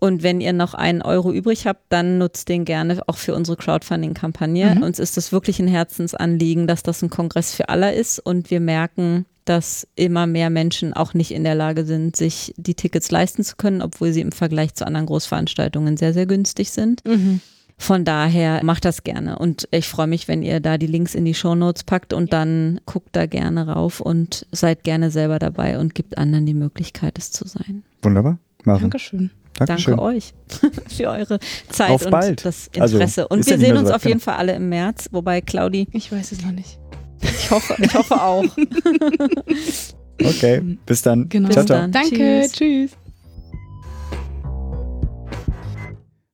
Und wenn ihr noch einen Euro übrig habt, dann nutzt den gerne auch für unsere Crowdfunding-Kampagne. Mhm. Uns ist es wirklich ein Herzensanliegen, dass das ein Kongress für alle ist. Und wir merken, dass immer mehr Menschen auch nicht in der Lage sind, sich die Tickets leisten zu können, obwohl sie im Vergleich zu anderen Großveranstaltungen sehr, sehr günstig sind. Mhm. Von daher macht das gerne. Und ich freue mich, wenn ihr da die Links in die Shownotes packt und dann guckt da gerne rauf und seid gerne selber dabei und gibt anderen die Möglichkeit, es zu sein. Wunderbar. Machen. Dankeschön. Dankeschön. Danke euch für eure Zeit Auf und bald. das Also, Interesse. und ist wir sehen uns auf jeden genau. Fall alle im März, wobei Claudi, Ich weiß es noch nicht. Ich hoffe, ich hoffe auch. Okay, bis dann. Genau. Ciao, Bis ciao. dann. Danke, Tschüss. tschüss.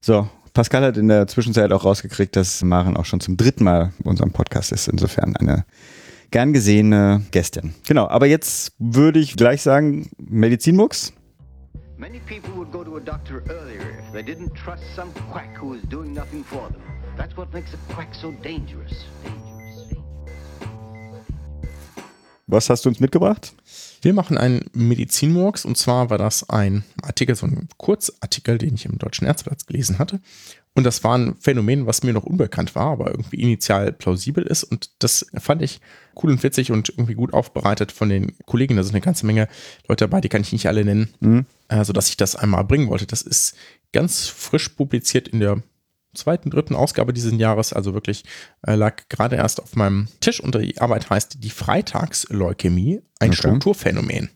So, Pascal hat in der Zwischenzeit auch rausgekriegt, dass Maren auch schon zum dritten Mal in unserem Podcast ist. Insofern eine gern gesehene Gästin. Genau, aber jetzt würde ich gleich sagen, Medizinmux. Many people would go to a doctor earlier if they didn't trust some quack who is doing nothing for them. That's what makes a quack so dangerous. Dangerous. dangerous. Was hast du uns mitgebracht? Wir machen einen Medizinmurks und zwar war das ein Artikel, so ein Kurzartikel, den ich im Deutschen Ärzteplatz gelesen hatte. Und das war ein Phänomen, was mir noch unbekannt war, aber irgendwie initial plausibel ist. Und das fand ich cool und witzig und irgendwie gut aufbereitet von den Kollegen. Da sind eine ganze Menge Leute dabei, die kann ich nicht alle nennen, Mhm. sodass ich das einmal bringen wollte. Das ist ganz frisch publiziert in der zweiten, dritten Ausgabe dieses Jahres, also wirklich äh, lag gerade erst auf meinem Tisch und die Arbeit heißt die Freitagsleukämie, ein Okay. Strukturphänomen.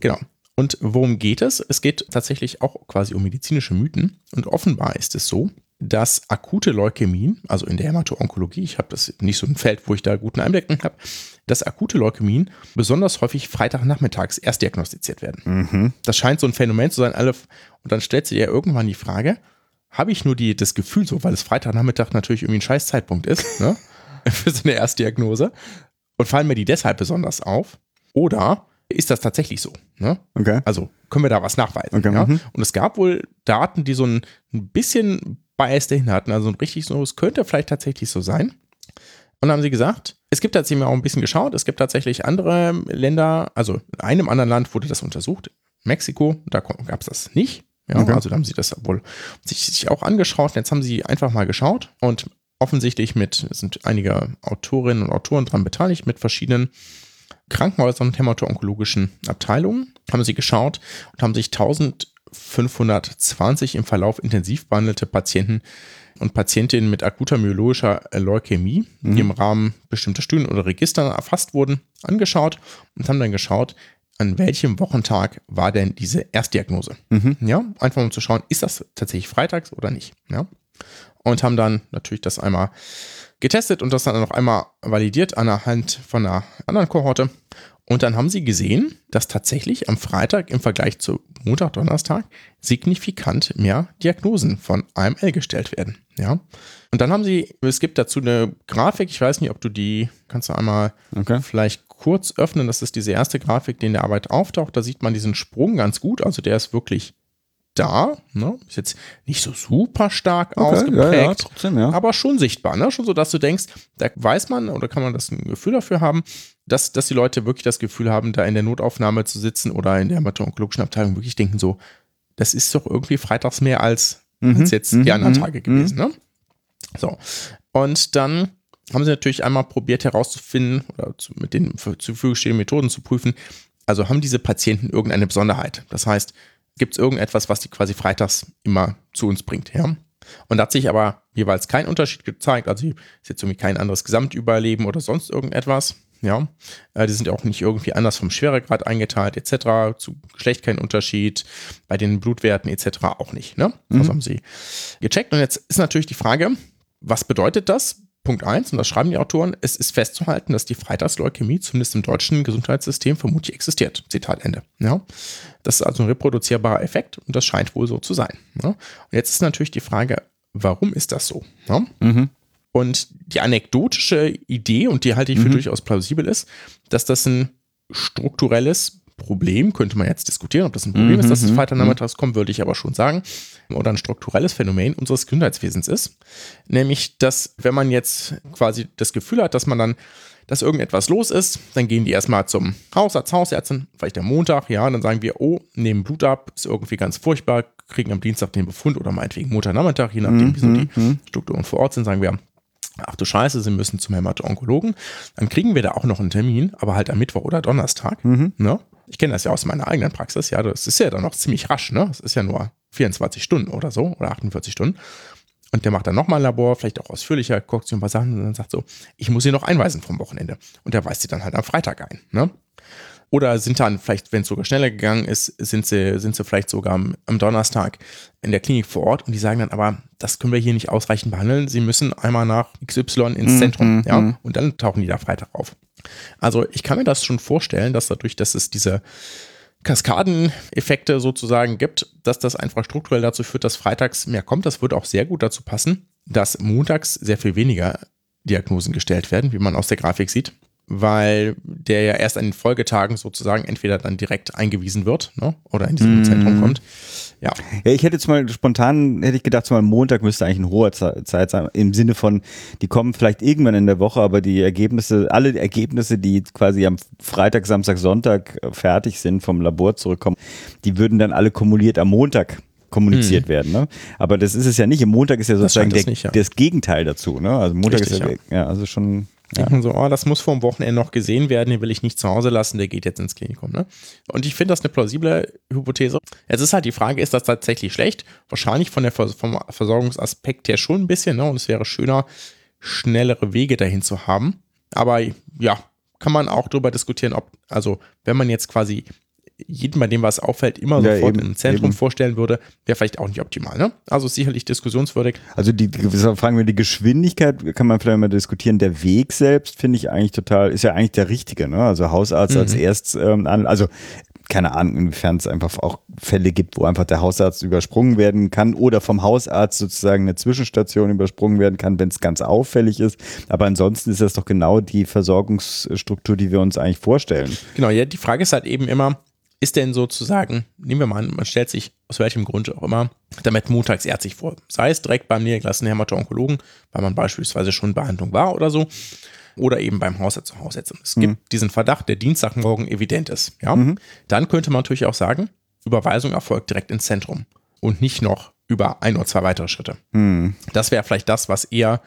Genau. Und worum geht es? Es geht tatsächlich auch quasi um medizinische Mythen und offenbar ist es so, dass akute Leukämien, also in der Hämato-Onkologie, ich habe das nicht so ein Feld, wo ich da guten Einblick habe, dass akute Leukämien besonders häufig Freitagnachmittags erst diagnostiziert werden. Mhm. Das scheint so ein Phänomen zu sein. Alle, und dann stellt sich ja irgendwann die Frage, habe ich nur die, das Gefühl so, weil es Freitagnachmittag natürlich irgendwie ein scheiß Zeitpunkt ist, ne? für so eine Erstdiagnose. Und fallen mir die deshalb besonders auf? Oder ist das tatsächlich so? Ne? Okay. Also können wir da was nachweisen? Okay, ja? mhm. Und es gab wohl Daten, die so ein, ein bisschen Bias dahin hatten. Also richtig so, es könnte vielleicht tatsächlich so sein. Und dann haben sie gesagt, es gibt tatsächlich auch ein bisschen geschaut, es gibt tatsächlich andere Länder, also in einem anderen Land wurde das untersucht, Mexiko, da gab es das nicht. Ja, Okay. Also da haben sie das wohl sich, sich auch angeschaut. Jetzt haben sie einfach mal geschaut und offensichtlich mit, sind einige Autorinnen und Autoren dran beteiligt, mit verschiedenen Krankenhäusern und hämato-onkologischen Abteilungen, haben sie geschaut und haben sich 1520 im Verlauf intensiv behandelte Patienten und Patientinnen mit akuter myologischer Leukämie, die im Rahmen bestimmter Studien oder Register erfasst wurden, angeschaut und haben dann geschaut, an welchem Wochentag war denn diese Erstdiagnose. Ja, einfach um zu schauen, ist das tatsächlich freitags oder nicht. Ja. Und haben dann natürlich das einmal getestet und das dann noch einmal validiert anhand von einer anderen Kohorte. Und dann haben sie gesehen, dass tatsächlich am Freitag im Vergleich zu Montag, Donnerstag signifikant mehr Diagnosen von AML gestellt werden. Ja. Und dann haben sie, es gibt dazu eine Grafik, ich weiß nicht, ob du die, kannst du einmal Okay. vielleicht kurz öffnen. Das ist diese erste Grafik, die in der Arbeit auftaucht. Da sieht man diesen Sprung ganz gut. Also der ist wirklich da. Ne? Ist jetzt nicht so super stark Okay, ausgeprägt, ja, ja, trotzdem, ja. aber schon sichtbar. Ne? Schon so, dass du denkst, da weiß man oder kann man das ein Gefühl dafür haben, dass, dass die Leute wirklich das Gefühl haben, da in der Notaufnahme zu sitzen oder in der hämato-onkologischen Abteilung wirklich denken so, das ist doch irgendwie freitags mehr als, als jetzt die anderen Tage gewesen. Ne? So. Und dann haben sie natürlich einmal probiert herauszufinden oder zu, mit den zur Verfügung stehenden Methoden zu prüfen, also haben diese Patienten irgendeine Besonderheit? Das heißt, gibt es irgendetwas, was die quasi freitags immer zu uns bringt, ja? Und da hat sich aber jeweils kein Unterschied gezeigt. Also ist jetzt irgendwie kein anderes Gesamtüberleben oder sonst irgendetwas. Ja, äh, die sind ja auch nicht irgendwie anders vom Schweregrad eingeteilt, etc. Zu Geschlecht kein Unterschied, bei den Blutwerten etc. auch nicht. Ne? Also haben sie gecheckt. Und jetzt ist natürlich die Frage, was bedeutet das? Punkt eins, und das schreiben die Autoren, es ist festzuhalten, dass die Freitagsleukämie zumindest im deutschen Gesundheitssystem vermutlich existiert. Zitat Ende. Ja? Das ist also ein reproduzierbarer Effekt und das scheint wohl so zu sein. Ja? Und jetzt ist natürlich die Frage, warum ist das so? Ja? Und die anekdotische Idee, und die halte ich für durchaus plausibel ist, dass das ein strukturelles Problem, könnte man jetzt diskutieren, ob das ein Problem ist, dass es Freitagnachmittags kommt, würde ich aber schon sagen, oder ein strukturelles Phänomen unseres Gesundheitswesens ist. Nämlich, dass wenn man jetzt quasi das Gefühl hat, dass man dann, dass irgendetwas los ist, dann gehen die erstmal zum Hausarzt, Hausärztin, vielleicht am Montag, ja, dann sagen wir, oh, nehmen Blut ab, ist irgendwie ganz furchtbar, kriegen am Dienstag den Befund oder meinetwegen Montagnachmittag, je nachdem, wie so die Strukturen vor Ort sind, sagen wir, ach du Scheiße, Sie müssen zum Hämato-Onkologen, dann kriegen wir da auch noch einen Termin, aber halt am Mittwoch oder Donnerstag. Ne? Ich kenne das ja aus meiner eigenen Praxis, ja, das ist ja dann noch ziemlich rasch, ne? Das ist ja nur 24 Stunden oder so oder 48 Stunden. Und der macht dann nochmal ein Labor, vielleicht auch ausführlicher, guckt sich ein paar Sachen und dann sagt so, ich muss sie noch einweisen vom Wochenende. Und der weist sie dann halt am Freitag ein. Ne? Oder sind dann vielleicht, wenn es sogar schneller gegangen ist, sind sie, sind sie vielleicht sogar am, am Donnerstag in der Klinik vor Ort und die sagen dann aber, das können wir hier nicht ausreichend behandeln. Sie müssen einmal nach XY ins Zentrum, ja, und dann tauchen die da Freitag auf. Also ich kann mir das schon vorstellen, dass dadurch, dass es diese Kaskadeneffekte sozusagen gibt, dass das einfach strukturell dazu führt, dass freitags mehr kommt. Das würde auch sehr gut dazu passen, dass montags sehr viel weniger Diagnosen gestellt werden, wie man aus der Grafik sieht, weil der ja erst an den Folgetagen sozusagen entweder dann direkt eingewiesen wird ne, oder in diesem Zentrum kommt. Ja, Ja, ich hätte jetzt mal spontan, hätte ich gedacht, so mal Montag müsste eigentlich eine hohe Ze- Zeit sein, im Sinne von, die kommen vielleicht irgendwann in der Woche, aber die Ergebnisse, alle die Ergebnisse, die quasi am Freitag, Samstag, Sonntag äh, fertig sind, vom Labor zurückkommen, die würden dann alle kumuliert am Montag kommuniziert werden. Ne? Aber das ist es ja nicht. Im Montag ist ja sozusagen es der, nicht, ja. das Gegenteil dazu. Ne? Also Montag Richtig, ist ja, ja. also schon. Denken so, oh, das muss vor dem Wochenende noch gesehen werden, den will ich nicht zu Hause lassen, der geht jetzt ins Klinikum. Ne? Und ich finde das eine plausible Hypothese. Jetzt ist halt die Frage, ist das tatsächlich schlecht? Wahrscheinlich von der Vers vom Versorgungsaspekt her schon ein bisschen, ne? Und es wäre schöner, schnellere Wege dahin zu haben. Aber ja, kann man auch darüber diskutieren, ob, also wenn man jetzt quasi jeden, bei dem was auffällt, immer Ja, sofort eben, im Zentrum eben. vorstellen würde, wäre vielleicht auch nicht optimal. Ne? Also sicherlich diskussionswürdig. Also die, fragen wir die Geschwindigkeit, kann man vielleicht mal diskutieren. Der Weg selbst finde ich eigentlich total, ist ja eigentlich der richtige, ne? Also Hausarzt als erst, ähm, an, also keine Ahnung, inwiefern es einfach auch Fälle gibt, wo einfach der Hausarzt übersprungen werden kann oder vom Hausarzt sozusagen eine Zwischenstation übersprungen werden kann, wenn es ganz auffällig ist. Aber ansonsten ist das doch genau die Versorgungsstruktur, die wir uns eigentlich vorstellen. Genau, ja, die Frage ist halt eben immer, ist denn sozusagen, nehmen wir mal an, man stellt sich aus welchem Grund auch immer damit montags ärztlich vor. Sei es direkt beim niedergelassenen Hämato-Onkologen, weil man beispielsweise schon in Behandlung war oder so, oder eben beim Hausarzt zu Hausärztin. Es gibt diesen Verdacht, der Dienstagmorgen evident ist. Ja? Dann könnte man natürlich auch sagen, Überweisung erfolgt direkt ins Zentrum und nicht noch über ein oder zwei weitere Schritte. Das wäre vielleicht das, was eher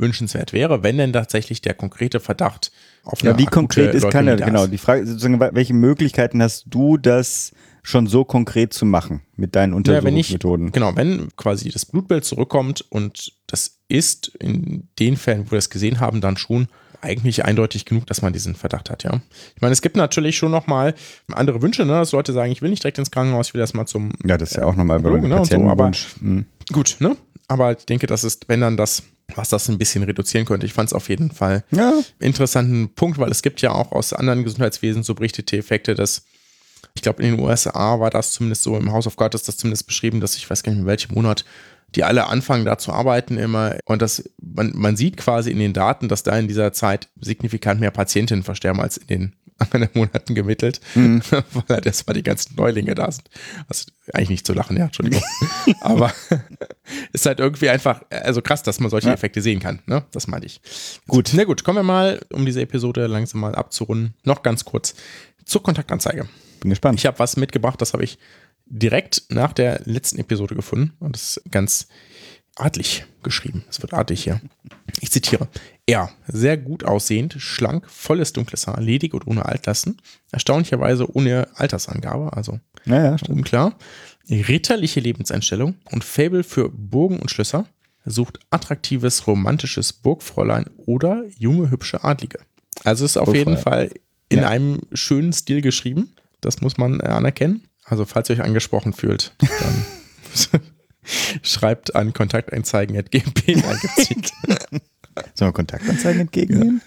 wünschenswert wäre, wenn denn tatsächlich der konkrete Verdacht auf Ja, eine wie akute konkret ist, kann er, da genau, die Frage, ist sozusagen, welche Möglichkeiten hast du, das schon so konkret zu machen mit deinen Ja, wenn ich, Untersuchungsmethoden? genau, wenn quasi das Blutbild zurückkommt und das ist in den Fällen, wo wir es gesehen haben, dann schon eigentlich eindeutig genug, dass man diesen Verdacht hat, ja. Ich meine, es gibt natürlich schon nochmal andere Wünsche, ne, dass Leute sagen, ich will nicht direkt ins Krankenhaus, ich will erst mal zum Ja, das ist ja auch nochmal bei Onkologen, ne, so, Patientenwunsch. Hm. gut, ne? Aber ich denke, das ist, wenn dann das, was das ein bisschen reduzieren könnte. Ich fand es auf jeden Fall Ja, interessanten Punkt, weil es gibt ja auch aus anderen Gesundheitswesen so berichtete Effekte, dass ich glaube, in den USA war das zumindest so, im House of God ist das zumindest beschrieben, dass ich weiß gar nicht, in welchem Monat die alle anfangen, da zu arbeiten immer. Und das, man, man sieht quasi in den Daten, dass da in dieser Zeit signifikant mehr Patientinnen versterben als in den anderen Monaten gemittelt, weil halt erstmal die ganzen Neulinge da sind. Also eigentlich nicht zu lachen, ja, Entschuldigung. Aber ist halt irgendwie einfach, also krass, dass man solche Ja. Effekte sehen kann, ne? Das meine ich. Gut. Na gut, kommen wir mal, um diese Episode langsam mal abzurunden, noch ganz kurz zur Kontaktanzeige. bin gespannt. Ich habe was mitgebracht, das habe ich direkt nach der letzten Episode gefunden und das ist ganz adlig geschrieben. Es wird adlig hier. Ich zitiere. Er, sehr gut aussehend, schlank, volles dunkles Haar, ledig und ohne Altlasten. Erstaunlicherweise ohne Altersangabe, also ja, ja, stimmt. unklar. Ritterliche Lebenseinstellung und Fable für Burgen und Schlösser. Sucht attraktives, romantisches Burgfräulein oder junge, hübsche Adlige. Also ist auf jeden. Fall in Ja. einem schönen Stil geschrieben. Das muss man äh, anerkennen. Also falls ihr euch angesprochen fühlt, dann schreibt an kontakteinzeigen.gp. Sollen wir Kontaktanzeigen entgegennehmen?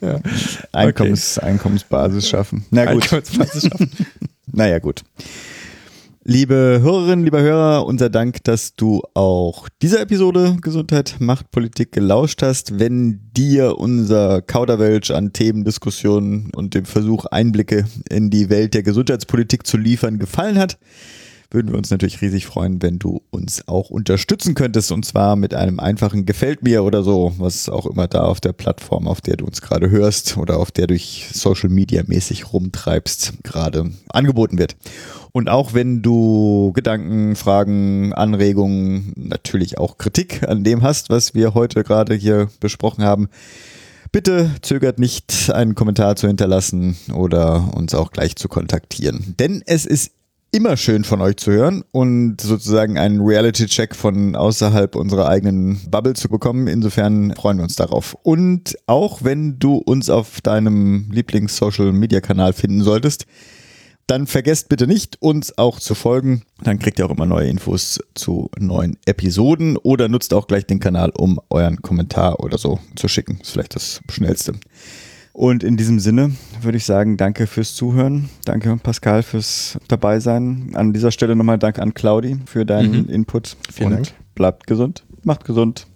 Ja. Einkommens, Einkommensbasis schaffen. Na gut. Einkommensbasis schaffen. Naja, gut. Liebe Hörerinnen, lieber Hörer, unser Dank, dass du auch dieser Episode Gesundheit macht Politik gelauscht hast. Wenn dir unser Kauderwelsch an Themen, Diskussionen und dem Versuch, Einblicke in die Welt der Gesundheitspolitik zu liefern, gefallen hat, würden wir uns natürlich riesig freuen, wenn du uns auch unterstützen könntest und zwar mit einem einfachen Gefällt mir oder so, was auch immer da auf der Plattform, auf der du uns gerade hörst oder auf der du dich Social Media mäßig rumtreibst, gerade angeboten wird. Und auch wenn du Gedanken, Fragen, Anregungen, natürlich auch Kritik an dem hast, was wir heute gerade hier besprochen haben, Bitte zögert nicht, einen Kommentar zu hinterlassen oder uns auch gleich zu kontaktieren. Denn es ist immer schön von euch zu hören und sozusagen einen Reality-Check von außerhalb unserer eigenen Bubble zu bekommen. Insofern freuen wir uns darauf. Und auch wenn du uns auf deinem Lieblings-Social-Media-Kanal finden solltest, dann vergesst bitte nicht, uns auch zu folgen. Dann kriegt ihr auch immer neue Infos zu neuen Episoden oder nutzt auch gleich den Kanal, um euren Kommentar oder so zu schicken. Ist vielleicht das Schnellste. Und in diesem Sinne würde ich sagen, danke fürs Zuhören. Danke, Pascal, fürs Dabeisein. An dieser Stelle nochmal Dank an Claudi für deinen Mhm. Input. Vielen und Dank. bleibt gesund. Macht gesund.